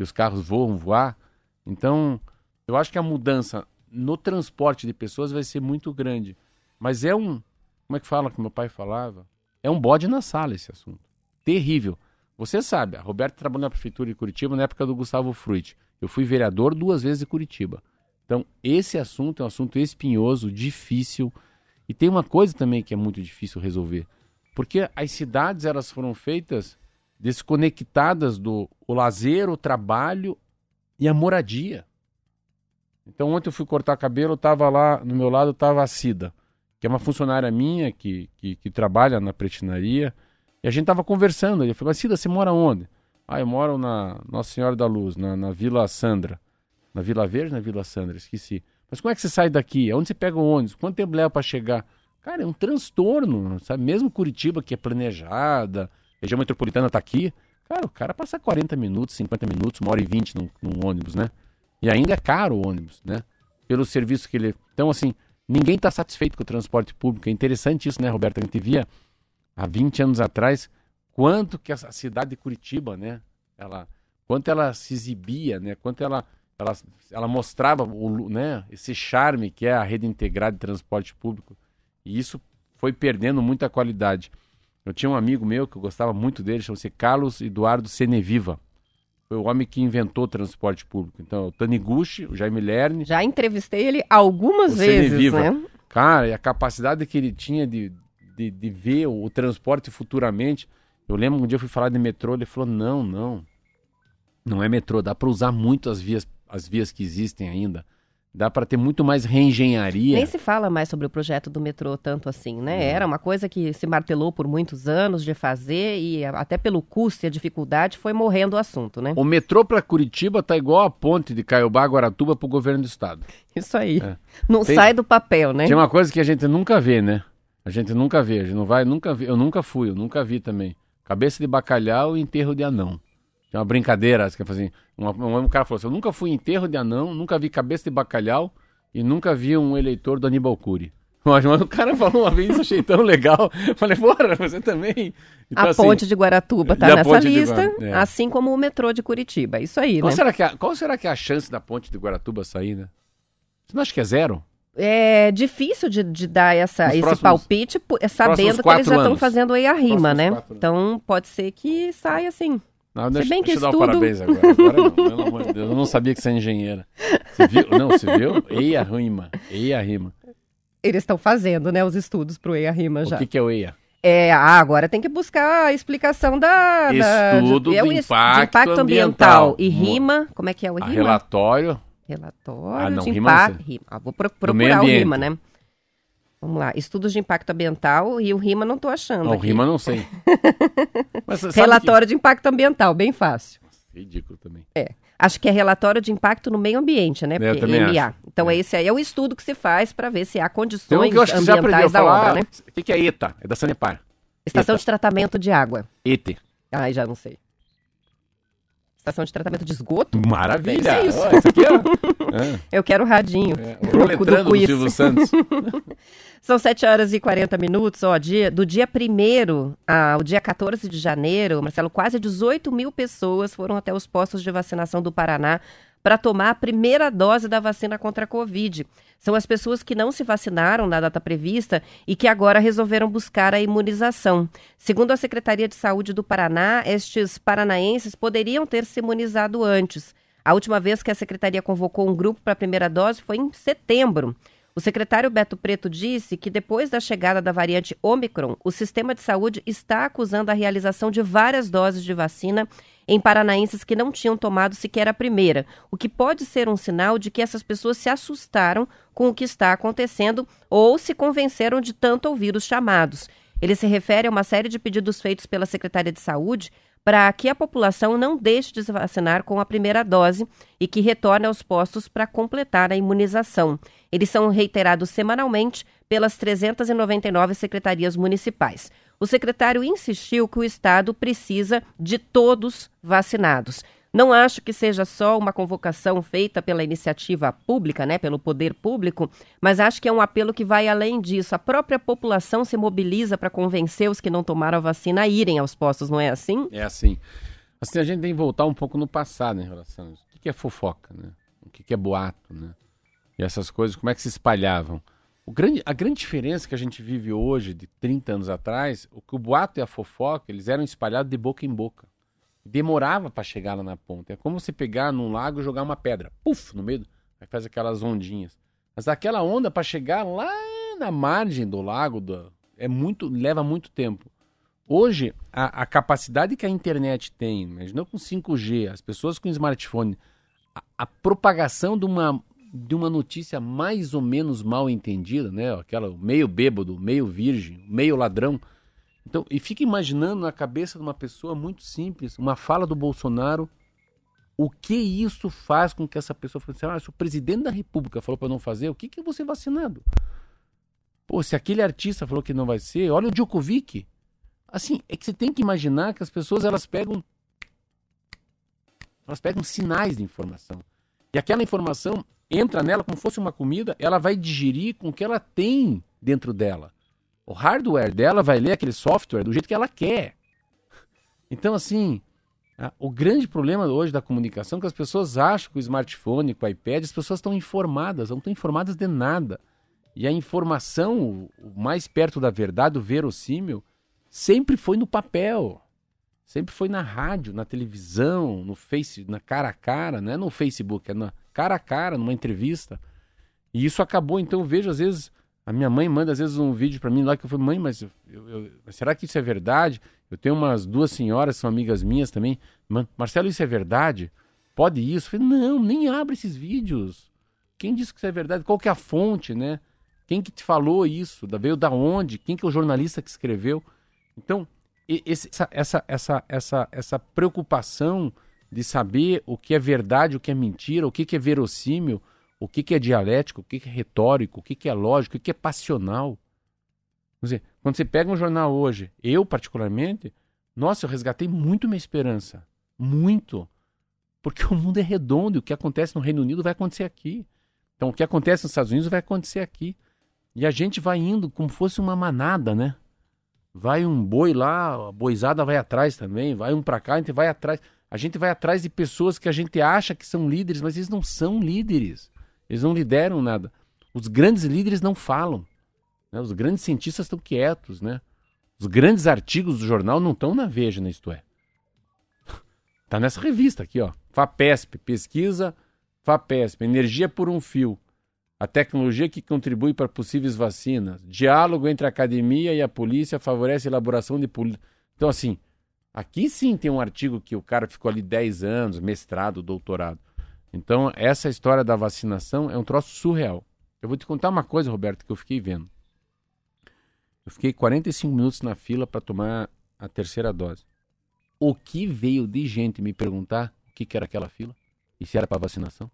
e os carros voam voar. Então, eu acho que a mudança no transporte de pessoas vai ser muito grande. Mas é um, como é que fala que meu pai falava? É um bode na sala esse assunto. Terrível. Você sabe, a Roberta trabalhou na prefeitura de Curitiba na época do Gustavo Fruit. Eu fui vereador duas vezes em Curitiba. Então, esse assunto é um assunto espinhoso, difícil. E tem uma coisa também que é muito difícil resolver. Porque as cidades elas foram feitas desconectadas do o lazer, o trabalho e a moradia. Então, ontem eu fui cortar cabelo, estava lá, no meu lado estava a Cida, que é uma funcionária minha que, que, que trabalha na pretinaria. E a gente estava conversando. Ele falou, Cida, você mora onde? Ah, eu moro na Nossa Senhora da Luz, na, na Vila Sandra. Na Vila Verde na Vila Sandra? Esqueci. Mas como é que você sai daqui? Onde você pega o ônibus? Quanto tempo leva para chegar? Cara, é um transtorno, sabe? Mesmo Curitiba, que é planejada, região metropolitana tá aqui. Cara, o cara passa 40 minutos, 50 minutos, uma hora e 20 num, num ônibus, né? E ainda é caro o ônibus, né? Pelo serviço que ele. Então, assim, ninguém está satisfeito com o transporte público. É interessante isso, né, Roberto? A gente via há 20 anos atrás quanto que a cidade de Curitiba, né? Ela, quanto ela se exibia, né? Quanto ela, ela, ela mostrava o, né? esse charme que é a rede integrada de transporte público. E isso foi perdendo muita qualidade. Eu tinha um amigo meu que eu gostava muito dele, chama-se Carlos Eduardo Seneviva. Foi o homem que inventou o transporte público. Então, o Taniguchi, o Jaime Lerner, Já entrevistei ele algumas vezes, Seneviva. né? Cara, e a capacidade que ele tinha de, de, de ver o, o transporte futuramente. Eu lembro um dia eu fui falar de metrô, ele falou: não, não. Não é metrô, dá para usar muito as vias, as vias que existem ainda. Dá para ter muito mais reengenharia. Nem se fala mais sobre o projeto do metrô tanto assim, né? Era uma coisa que se martelou por muitos anos de fazer e até pelo custo e a dificuldade foi morrendo o assunto, né? O metrô para Curitiba tá igual a ponte de Caiobá, Guaratuba para o governo do estado. Isso aí. É. Não Tem- sai do papel, né? Tem uma coisa que a gente nunca vê, né? A gente nunca vê, a gente não vai, nunca vi. Eu nunca fui, eu nunca vi também. Cabeça de bacalhau e enterro de anão. Tem uma brincadeira, que assim, um, um, um cara falou assim, eu nunca fui enterro de anão, nunca vi cabeça de bacalhau e nunca vi um eleitor do Aníbal Cury. [LAUGHS] Mas o cara falou uma vez, achei tão legal. Falei, bora, você também. Então, a assim, ponte de Guaratuba está nessa lista, Gua- é. assim como o metrô de Curitiba. Isso aí, Qual, né? será que é, qual será que é a chance da ponte de Guaratuba sair, né? Você não acha que é zero? É difícil de, de dar essa, Nos esse próximos- palpite, é sabendo que eles já estão fazendo aí a rima, Próximos né? Então pode ser que saia assim. Não, Se deixa, bem que deixa eu dar um estudo- parabéns agora. Agora não, pelo amor de Deus. Eu não sabia que você é engenheira. Você viu? Não, você viu? Eia rima. Eia rima. Eles estão fazendo, né, os estudos pro EIA Rima já. O que, que é o EIA? É, ah, agora tem que buscar a explicação da... da- Estudo é o do es- impacto ambiental. ambiental. E rima, como é que é o A rima? relatório. Relatório Ah, não, de rima impacto. Rima. Ah, vou procurar o rima, né? Vamos lá. Estudos de impacto ambiental e o rima não tô achando. Não, aqui. rima não sei. [LAUGHS] Mas Relatório de impacto ambiental, bem fácil. que- Ridículo também. É. Acho que é relatório de impacto no meio ambiente, né? É, eu Porque também MA. Então É. esse aí é o estudo que se faz para ver se há condições que eu acho que você já aprendeu ambientais da falar. obra, né? O que, que é ETA? É da Sanepar. Estação Eita. de tratamento de água. ET. Ai, já não sei. Estação de tratamento de esgoto? Maravilha. Ser isso. Ó, isso aqui é, [LAUGHS] Eu quero o radinho. é, é o roletrando do quiz. Silvio Santos. [LAUGHS] São 7 horas e 40 minutos, ó, dia, do dia 1 ao dia 14 de janeiro, Marcelo, quase 18 mil pessoas foram até os postos de vacinação do Paraná para tomar a primeira dose da vacina contra a Covid. São as pessoas que não se vacinaram na data prevista e que agora resolveram buscar a imunização. Segundo a Secretaria de Saúde do Paraná, estes paranaenses poderiam ter se imunizado antes. A última vez que a secretaria convocou um grupo para a primeira dose foi em setembro. O secretário Beto Preto disse que depois da chegada da variante Omicron, o sistema de saúde está acusando a realização de várias doses de vacina em paranaenses que não tinham tomado sequer a primeira, o que pode ser um sinal de que essas pessoas se assustaram com o que está acontecendo ou se convenceram de tanto ouvir os chamados. Ele se refere a uma série de pedidos feitos pela Secretaria de Saúde para que a população não deixe de se vacinar com a primeira dose e que retorne aos postos para completar a imunização. Eles são reiterados semanalmente pelas 399 secretarias municipais. O secretário insistiu que o Estado precisa de todos vacinados. Não acho que seja só uma convocação feita pela iniciativa pública, né, pelo poder público, mas acho que é um apelo que vai além disso. A própria população se mobiliza para convencer os que não tomaram a vacina a irem aos postos, não é assim? É assim. Assim, a gente tem que voltar um pouco no passado em relação a isso. O que é fofoca, né? O que é boato, né? E essas coisas, como é que se espalhavam? Grande, a grande diferença que a gente vive hoje, de 30 anos atrás, o que o boato e a fofoca, eles eram espalhados de boca em boca. Demorava para chegar lá na ponta. É como você pegar num lago e jogar uma pedra, puf, no meio, aí faz aquelas ondinhas. Mas aquela onda para chegar lá na margem do lago, do- é muito, leva muito tempo. Hoje, a, a capacidade que a internet tem, imagina com 5G, as pessoas com smartphone, a, a propagação de uma, de uma notícia mais ou menos mal entendida, né? Aquela meio bêbado, meio virgem, meio ladrão. Então, e fica imaginando na cabeça de uma pessoa muito simples, uma fala do Bolsonaro, o que isso faz com que essa pessoa fale assim, ah, se o presidente da república falou para não fazer, o que, que eu vou ser vacinado? Pô, se aquele artista falou que não vai ser, olha o Djokovic. Assim, é que você tem que imaginar que as pessoas elas pegam elas pegam sinais de informação. E aquela informação entra nela como fosse uma comida, ela vai digerir com o que ela tem dentro dela. O hardware dela vai ler aquele software do jeito que ela quer. Então, assim, o grande problema hoje da comunicação é que as pessoas acham que o smartphone, com o iPad, as pessoas estão informadas, não estão informadas de nada. E a informação, o mais perto da verdade, o verossímil, sempre foi no papel. Sempre foi na rádio, na televisão, no Face, na cara a cara, não é no Facebook, é na cara a cara, numa entrevista. E isso acabou, então eu vejo às vezes, a minha mãe manda às vezes um vídeo para mim lá que eu falo, mãe, mas eu- eu- será que isso é verdade? Eu tenho umas duas senhoras, são amigas minhas também, "Man- Marcelo, isso é verdade? Pode isso? Eu falei, não, nem abre esses vídeos. Quem disse que isso é verdade? Qual que é a fonte, né? Quem que te falou isso? Da- Veio da onde? Quem que é o jornalista que escreveu? Então, esse- essa, essa, essa, essa, essa preocupação de saber o que é verdade, o que é mentira, o que, é verossímil, o que, é dialético, o que, é retórico, o que, é lógico, o que, é passional. Quer dizer, quando você pega um jornal hoje, eu particularmente, nossa, eu resgatei muito minha esperança. Muito. Porque o mundo é redondo e o que acontece no Reino Unido vai acontecer aqui. Então, o que acontece nos Estados Unidos vai acontecer aqui. E a gente vai indo como fosse uma manada, né? Vai um boi lá, a boizada vai atrás também, vai um pra cá, a gente vai atrás. A gente vai atrás de pessoas que a gente acha que são líderes, mas eles não são líderes. Eles não lideram nada. Os grandes líderes não falam. né? Os grandes cientistas estão quietos, né? Os grandes artigos do jornal não estão na Veja, na Isto É. [LAUGHS] Tá nessa revista aqui, ó. FAPESP, pesquisa FAPESP, energia por um fio. A tecnologia que contribui para possíveis vacinas. Diálogo entre a academia e a polícia favorece a elaboração de políticas. Então, assim, aqui sim tem um artigo que o cara ficou ali 10 anos, mestrado, doutorado. Então, essa história da vacinação é um troço surreal. Eu vou te contar uma coisa, Roberto, que eu fiquei vendo. Eu fiquei 45 minutos na fila para tomar a terceira dose. O que veio de gente me perguntar o que, que era aquela fila e se era para vacinação?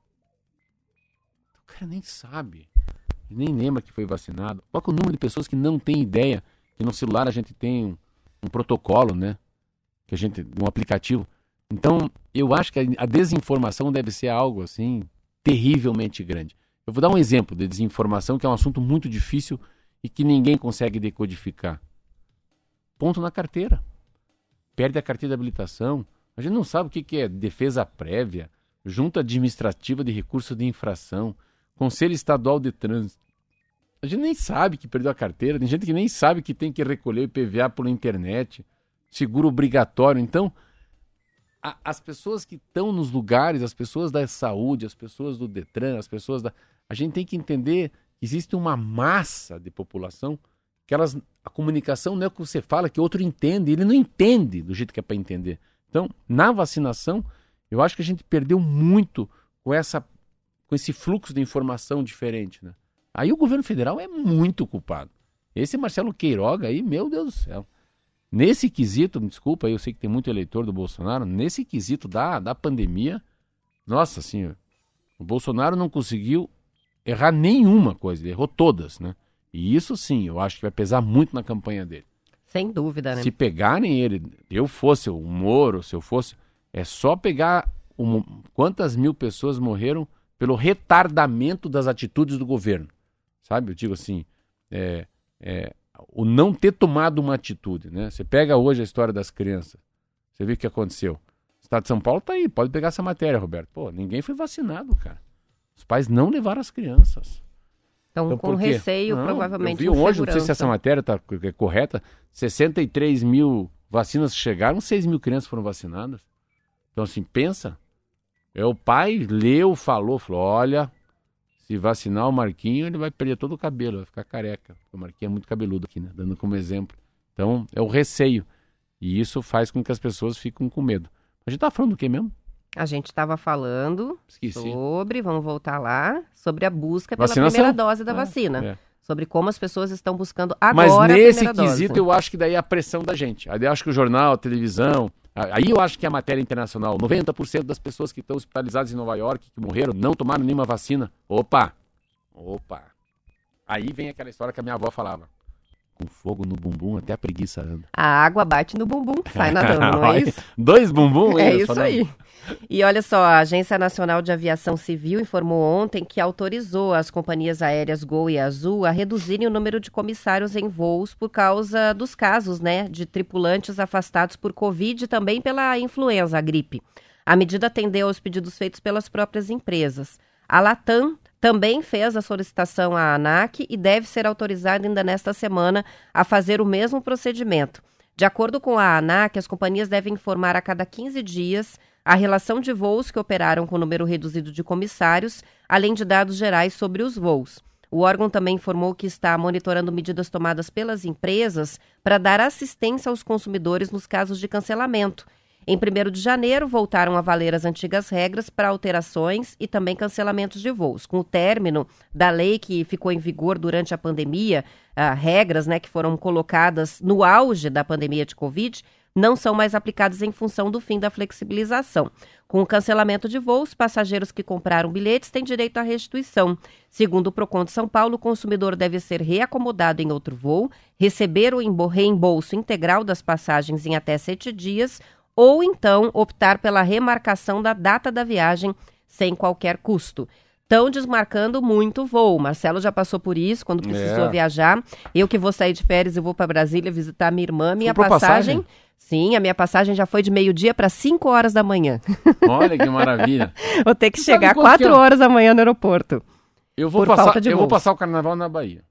O cara nem sabe, nem lembra que foi vacinado. Qual é o número de pessoas que não tem ideia que no celular a gente tem um, um protocolo, né? Que a gente, um aplicativo. Então, eu acho que a, desinformação deve ser algo assim terrivelmente grande. Eu vou dar um exemplo de desinformação que é um assunto muito difícil e que ninguém consegue decodificar. Ponto na carteira. Perde a carteira de habilitação. A gente não sabe o que que é defesa prévia, junta administrativa de recurso de infração, conselho estadual de trânsito. A gente nem sabe que perdeu a carteira, tem gente que nem sabe que tem que recolher o IPVA pela internet, seguro obrigatório. Então, a- as pessoas que estão nos lugares, as pessoas da saúde, as pessoas do Detran, as pessoas da. A gente tem que entender que existe uma massa de população que elas. A comunicação não é o que você fala, que o outro entende, ele não entende do jeito que é para entender. Então, na vacinação, eu acho que a gente perdeu muito com essa com esse fluxo de informação diferente, né? Aí o governo federal é muito culpado. Esse Marcelo Queiroga aí, meu Deus do céu. Nesse quesito, me desculpa, eu sei que tem muito eleitor do Bolsonaro, nesse quesito da, da pandemia, nossa senhora, o Bolsonaro não conseguiu errar nenhuma coisa, ele errou todas, né? E isso sim, eu acho que vai pesar muito na campanha dele. Sem dúvida, né? Se pegarem ele, eu fosse o Moro, se eu fosse, é só pegar um- quantas mil pessoas morreram pelo retardamento das atitudes do governo. Sabe? Eu digo assim, é, é, o não ter tomado uma atitude, né? Você pega hoje a história das crianças, você vê o que aconteceu. O Estado de São Paulo tá aí, pode pegar essa matéria, Roberto. Pô, ninguém foi vacinado, cara. Os pais não levaram as crianças. Então, Então, com receio, Não, provavelmente. Eu vi hoje, não sei se essa matéria está correta, 63 mil vacinas chegaram, 6 mil crianças foram vacinadas. Então, assim, pensa. É o pai leu, falou, falou: olha, se vacinar o Marquinho, ele vai perder todo o cabelo, vai ficar careca. O Marquinho é muito cabeludo aqui, né? Dando como exemplo. Então, é o receio. E isso faz com que as pessoas fiquem com medo. A gente tá falando do que mesmo? A gente estava falando Esqueci. sobre, vamos voltar lá, sobre a busca pela Vacinação? primeira dose da É, vacina. é. Sobre como as pessoas estão buscando agora Mas nesse quesito dose. eu acho que daí é a pressão da gente. Aí eu acho que o jornal, a televisão, aí eu acho que é a matéria internacional. 90% das pessoas que estão hospitalizadas em Nova York, que morreram, não tomaram nenhuma vacina. Opa! Opa! Aí vem aquela história que a minha avó falava. Com fogo no bumbum, até a preguiça anda. A água bate no bumbum, sai [LAUGHS] nadando, não é isso? Dois bumbum, É isso não- aí. E olha só, a Agência Nacional de Aviação Civil informou ontem que autorizou as companhias aéreas Gol e Azul a reduzirem o número de comissários em voos por causa dos casos, né, de tripulantes afastados por Covid e também pela influenza, a gripe. A medida atendeu aos pedidos feitos pelas próprias empresas. A Latam também fez a solicitação à ANAC e deve ser autorizada ainda nesta semana a fazer o mesmo procedimento. De acordo com a ANAC, as companhias devem informar a cada 15 dias a relação de voos que operaram com número reduzido de comissários, além de dados gerais sobre os voos. O órgão também informou que está monitorando medidas tomadas pelas empresas para dar assistência aos consumidores nos casos de cancelamento. Em 1 de janeiro, voltaram a valer as antigas regras para alterações e também cancelamentos de voos. Com o término da lei que ficou em vigor durante a pandemia, ah, regras né, que foram colocadas no auge da pandemia de Covid não são mais aplicadas em função do fim da flexibilização. Com o cancelamento de voos, passageiros que compraram bilhetes têm direito à restituição. Segundo o Procon de São Paulo, o consumidor deve ser reacomodado em outro voo, receber o embo- reembolso integral das passagens em até sete dias ou então optar pela remarcação da data da viagem sem qualquer custo. estão desmarcando muito voo. O Marcelo já passou por isso quando precisou É. viajar. Eu que vou sair de férias e vou para Brasília visitar minha irmã, minha passagem. passagem? Sim, a minha passagem já foi de meio-dia para 5 horas da manhã. [LAUGHS] Olha que maravilha. Vou ter que Sabe chegar quanto que 4 é? horos da manhã no aeroporto. Eu vou, passar, eu vou passar o carnaval na Bahia.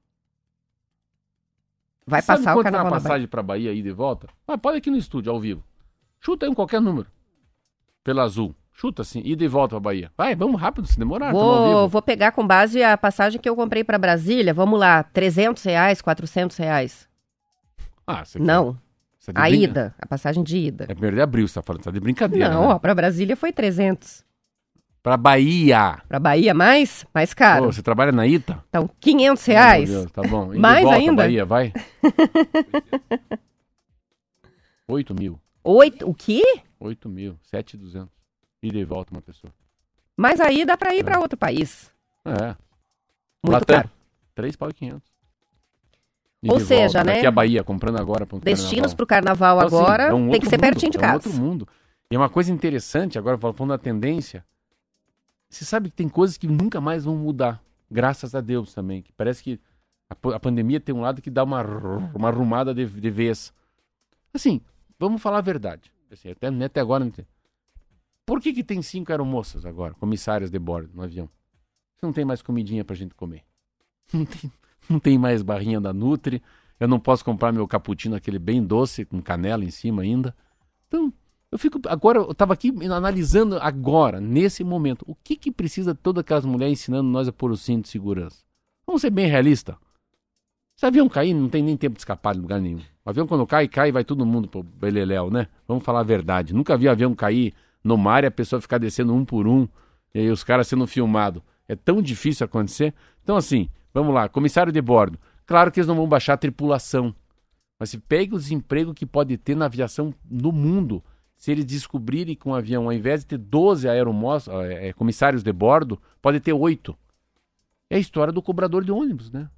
Vai Sabe passar o quanto é carnaval uma passagem pra Bahia ida e volta? Ah, pode aqui no estúdio, ao vivo. Chuta aí um qualquer número. Pela Azul. Chuta assim, ida e volta pra Bahia. Vai, vamos rápido, se demorar, Vou, vou pegar com base a passagem que eu comprei para Brasília. Vamos lá, 300 reais, 400 reais. Ah, você Não, você tá a brinca- ida, a passagem de ida. É primeiro de abril, você tá falando, tá de brincadeira. Não, né? ó, para Brasília foi 300. Pra Bahia. Para Bahia mais, mais caro. Pô, você trabalha na Ita? Então, 500 Meu reais. Deus, tá bom. E Mais volta, ainda? Bahia, vai. [LAUGHS] 8 mil. Oito, o quê? 8 mil. 7,200. Ida e volta uma pessoa. Mas aí dá para ir para outro país. É. Muito Latam. caro. 3 pau e 500. Ou seja, né? Aqui a Bahia, comprando agora Destinos para o carnaval Então, assim, agora é um tem que ser mundo, pertinho de é um casa. outro mundo. E uma coisa interessante, agora falando da tendência, você sabe que tem coisas que nunca mais vão mudar, graças a Deus também. Que parece que a, a pandemia tem um lado que dá uma, uma arrumada de, de vez. Assim, vamos falar a verdade. Assim, até, até agora não tem. Por que, que tem cinco aeromoças agora, comissárias de bordo no avião? Não tem mais comidinha pra gente comer. [LAUGHS] Não tem, não tem mais barrinha da Nutri. Eu não posso comprar meu cappuccino, aquele bem doce, com canela em cima ainda. Então, eu fico. Agora, eu estava aqui analisando agora, nesse momento, o que, que precisa todas aquelas mulheres ensinando nós a pôr o cinto de segurança. Vamos ser bem realistas. Se o avião cair, não tem nem tempo de escapar de lugar nenhum. O avião, quando cai, cai, vai todo mundo pro Beleléu, né? Vamos falar a verdade. Nunca vi avião cair no mar e a pessoa ficar descendo um por um e aí os caras sendo filmados. É tão difícil acontecer. Então, assim, vamos lá, comissário de bordo. Claro que eles não vão baixar a tripulação. Mas se pega o desemprego que pode ter na aviação no mundo, se eles descobrirem que um avião, ao invés de ter 12 aeromoços, é, é, comissários de bordo, pode ter 8. É a história do cobrador de ônibus, né?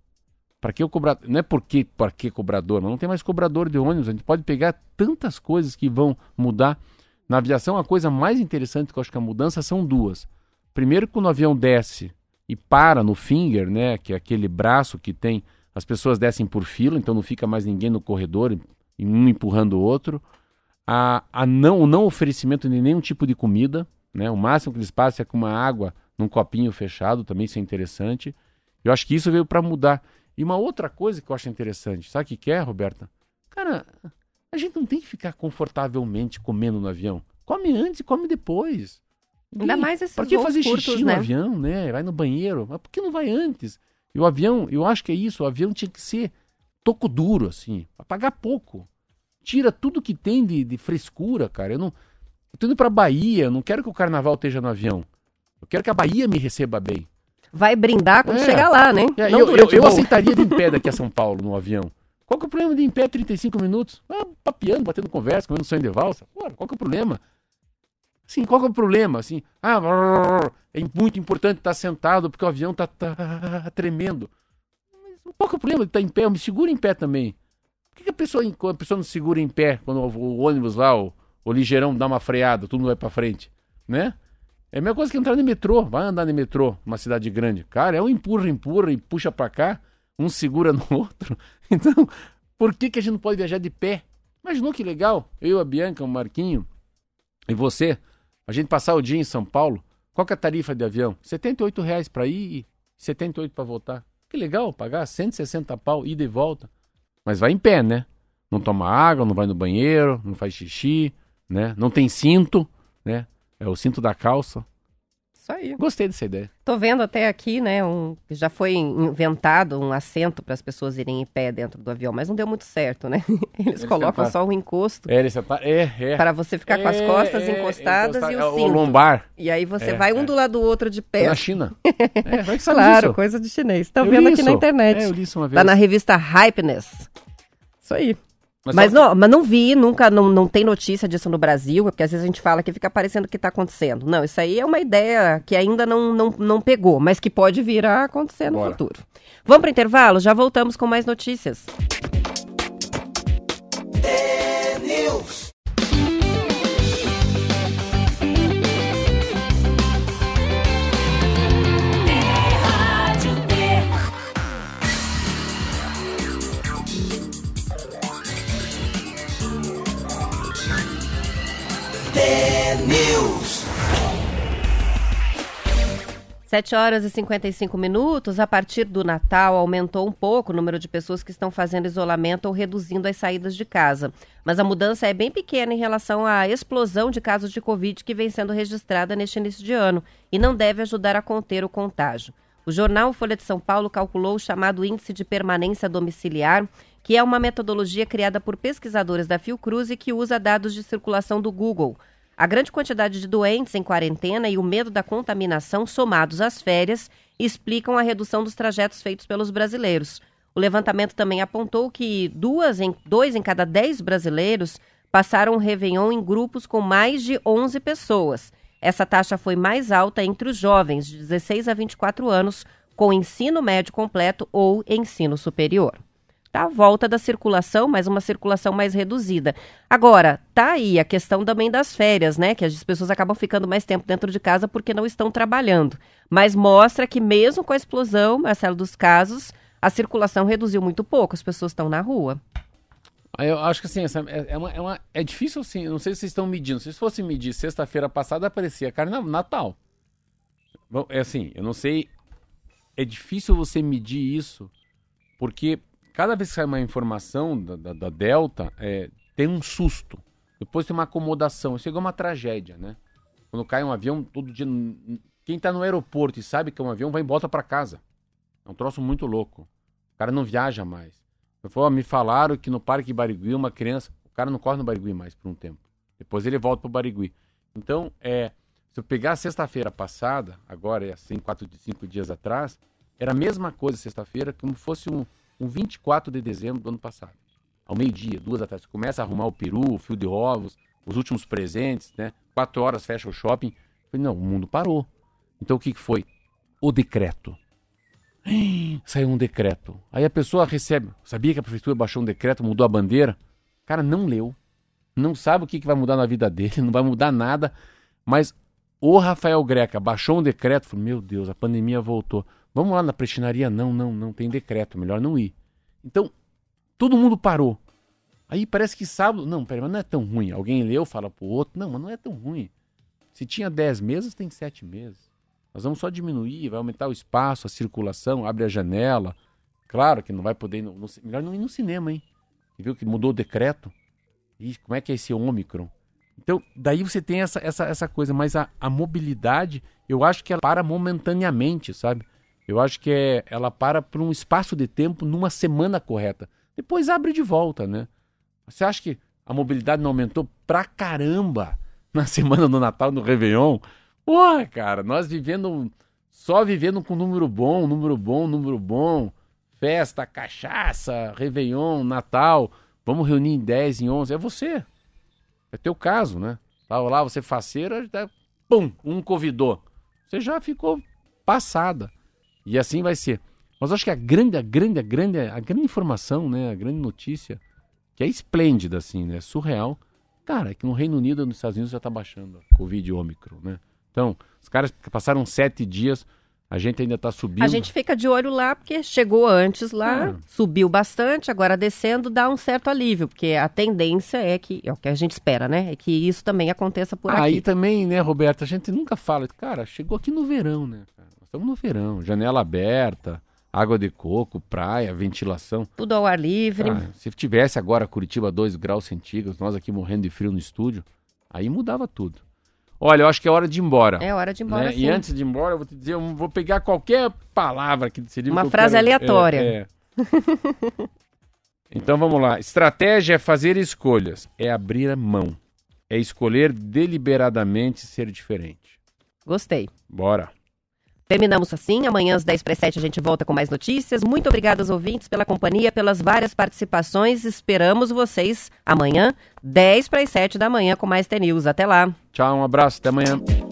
Para que o cobrador. Não é porque, para que cobrador, mas não tem mais cobrador de ônibus. A gente pode pegar tantas coisas que vão mudar. Na aviação, a coisa mais interessante que eu acho que a mudança são duas. Primeiro, quando o avião desce e para no finger, né? Que é aquele braço que tem. As pessoas descem por fila, então não fica mais ninguém no corredor, um empurrando o outro. A, a não, o não oferecimento de nenhum tipo de comida, né? O máximo que eles passam é com uma água num copinho fechado, também isso é interessante. Eu acho que isso veio para mudar. E uma outra coisa que eu acho interessante, sabe o que que é, Roberta? Cara, a gente não tem que ficar confortavelmente comendo no avião. Come antes e come depois. Ainda mais esses Pra que fazer curtos, xixi né? no avião, né? Vai no banheiro. Mas por que não vai antes? E o avião, eu acho que é isso, o avião tinha que ser toco duro, assim, pra pagar pouco. Tira tudo que tem de, de frescura, cara. Eu não. Eu tô indo pra Bahia, eu não quero que o carnaval esteja no avião. Eu quero que a Bahia me receba bem. Vai brindar quando É. chegar lá, né? É, eu eu, eu aceitaria de em pé daqui a [LAUGHS] São Paulo no avião. Qual que é o problema de em pé 35 minutos? Ah, papiando, batendo conversa, comendo sonho de valsa. Pô, qual que é o problema? Sim, qual é o problema? Assim, ah, é muito importante estar sentado porque o avião tá, tá tremendo. Mas qual é o problema de estar em pé? Eu me segura em pé também. Por que, a, pessoa, a pessoa não se segura em pé quando o, ônibus lá, o, o ligeirão dá uma freada, tudo vai pra frente, né? É a mesma coisa que entrar no metrô. Vai andar no metrô, numa cidade grande. Cara, é um empurra, empurra e puxa pra cá, um segura no [LAUGHS] outro. Então, por que, que a gente não pode viajar de pé? Imaginou que legal? Eu, a Bianca, o Marquinho e você, a gente passar o dia em São Paulo. Qual que é a tarifa de avião? 78 reais pra ir e 78 pra voltar. Que legal, pagar 160 pau, ida e volta. Mas vai em pé, né? Não toma água, não vai no banheiro, não faz xixi, né? Não tem cinto, né? É o cinto da calça. Isso aí. Gostei dessa ideia. Tô vendo até aqui, né, um, já foi inventado um assento para as pessoas irem em pé dentro do avião, mas não deu muito certo, né? [LAUGHS] Eles, Eles colocam só o encosto É, tá... é, é. para você ficar com as É, costas é, encostadas encostar- e é o o cinto. lombar. E aí você É, vai um é. do lado do outro de pé. Na China. [LAUGHS] É, vai que sabe Claro, disso. coisa de chinês. Estão vendo aqui na isso. internet. É, eu li isso uma vez. Tá na revista Hypeness. Isso aí. Mas, Mas, não, mas não vi, nunca, não, não tem notícia disso no Brasil, porque às vezes a gente fala que fica parecendo que está acontecendo. Não, isso aí é uma ideia que ainda não, não, não pegou, mas que pode vir a acontecer no Bora. futuro. Vamos para intervalo? Já voltamos com mais notícias. 7 horas e 55 minutos. A partir do Natal, aumentou um pouco o número de pessoas que estão fazendo isolamento ou reduzindo as saídas de casa. Mas a mudança é bem pequena em relação à explosão de casos de Covid que vem sendo registrada neste início de ano e não deve ajudar a conter o contágio. O jornal Folha de São Paulo calculou o chamado Índice de Permanência Domiciliar, que é uma metodologia criada por pesquisadores da Fiocruz e que usa dados de circulação do Google. A grande quantidade de doentes em quarentena e o medo da contaminação, somados às férias, explicam a redução dos trajetos feitos pelos brasileiros. O levantamento também apontou que duas em, dois em cada dez brasileiros passaram o Réveillon em grupos com mais de 11 pessoas. Essa taxa foi mais alta entre os jovens de 16 a 24 anos, com ensino médio completo ou ensino superior tá volta da circulação, mas uma circulação mais reduzida. Agora, tá aí a questão também das férias, né? Que as pessoas acabam ficando mais tempo dentro de casa porque não estão trabalhando. Mas mostra que mesmo com a explosão, Marcelo, dos casos, a circulação reduziu muito pouco, as pessoas estão na rua. Eu acho que assim, essa, é, é, uma, é, uma, é difícil assim, não sei se vocês estão medindo. Se fosse medir sexta-feira passada, aparecia carne Natal. Bom, é assim, eu não sei. É difícil você medir isso, porque cada vez que sai uma informação da, da, da Delta, é, tem um susto. Depois tem uma acomodação. Chega uma tragédia, né? Quando cai um avião, todo dia. Quem tá no aeroporto e sabe que é um avião, vai e volta para casa. É um troço muito louco. O cara não viaja mais. Falei, me falaram que no Parque Barigui uma criança. O cara não corre no Barigui mais por um tempo. Depois ele volta pro Barigui. Então, é. Se eu pegar sexta-feira passada, agora é assim, quatro, cinco dias atrás, era a mesma coisa sexta-feira, como fosse um, um 24 de dezembro do ano passado. Ao meio-dia, duas da tarde, você começa a arrumar o peru, o fio de ovos, os últimos presentes, né? Quatro horas fecha o shopping. Falei, não, o mundo parou. Então o que, que foi? O decreto. [GASPS] Saiu um decreto. Aí a pessoa recebe. Sabia que a prefeitura baixou um decreto, mudou a bandeira? Cara, não leu. Não sabe o que, que vai mudar na vida dele, [LAUGHS] não vai mudar nada. Mas o Rafael Greca baixou um decreto, falou, meu Deus, a pandemia voltou. Vamos lá na prestinaria? Não, não, não tem decreto, melhor não ir. Então, todo mundo parou. Aí parece que sábado. Não, peraí, mas não é tão ruim. Alguém leu, fala pro outro. Não, mas não é tão ruim. Se tinha 10 meses, tem 7 meses. Nós vamos só diminuir, vai aumentar o espaço, a circulação, abre a janela. Claro que não vai poder. No, no, melhor não ir no cinema, hein? Viu que mudou o decreto? Ih, como é que é esse Ômicron? Então, daí você tem essa, essa, essa coisa, mas a, a mobilidade, eu acho que ela para momentaneamente, sabe? Eu acho que é, ela para por um espaço de tempo numa semana correta. Depois abre de volta, né? Você acha que a mobilidade não aumentou pra caramba [LAUGHS] na semana do Natal, no Réveillon? Porra, cara, nós vivendo, só vivendo com número bom, número bom, número bom. Festa, cachaça, Réveillon, Natal. Vamos reunir em 10, em 11. É você. É teu caso, né? Tava lá, você faceira, pum, um convidou. Você já ficou passada. E assim vai ser. Mas acho que a grande, a grande, a grande, a grande informação, né, a grande notícia, que é esplêndida, assim, né, surreal, cara, é que no Reino Unido e nos Estados Unidos já está baixando a Covid Ômicron, né? Então, os caras passaram sete dias, a gente ainda está subindo. A gente fica de olho lá, porque chegou antes lá, subiu bastante, agora descendo dá um certo alívio, porque a tendência é que, é o que a gente espera, né? É que isso também aconteça por Aí aqui. Aí também, né, Roberto, a gente nunca fala, cara, chegou aqui no verão, né? Estamos no verão, janela aberta, água de coco, praia, ventilação. Tudo ao ar livre. Ah, se tivesse agora Curitiba 2 graus centígrados, nós aqui morrendo de frio no estúdio, aí mudava tudo. Olha, eu acho que é hora de ir embora. É hora de ir embora, né? E antes de ir embora, eu vou te dizer, eu vou pegar qualquer palavra que seria Uma frase quero... aleatória. É, é. então vamos lá. Estratégia é fazer escolhas, é abrir a mão, é escolher deliberadamente ser diferente. Gostei. Bora. Terminamos assim. Amanhã às 10 para 7 a gente volta com mais notícias. Muito obrigada aos ouvintes pela companhia, pelas várias participações. Esperamos vocês amanhã, 10 para 7 da manhã, com mais T-News. Até lá. Tchau, um abraço, até amanhã.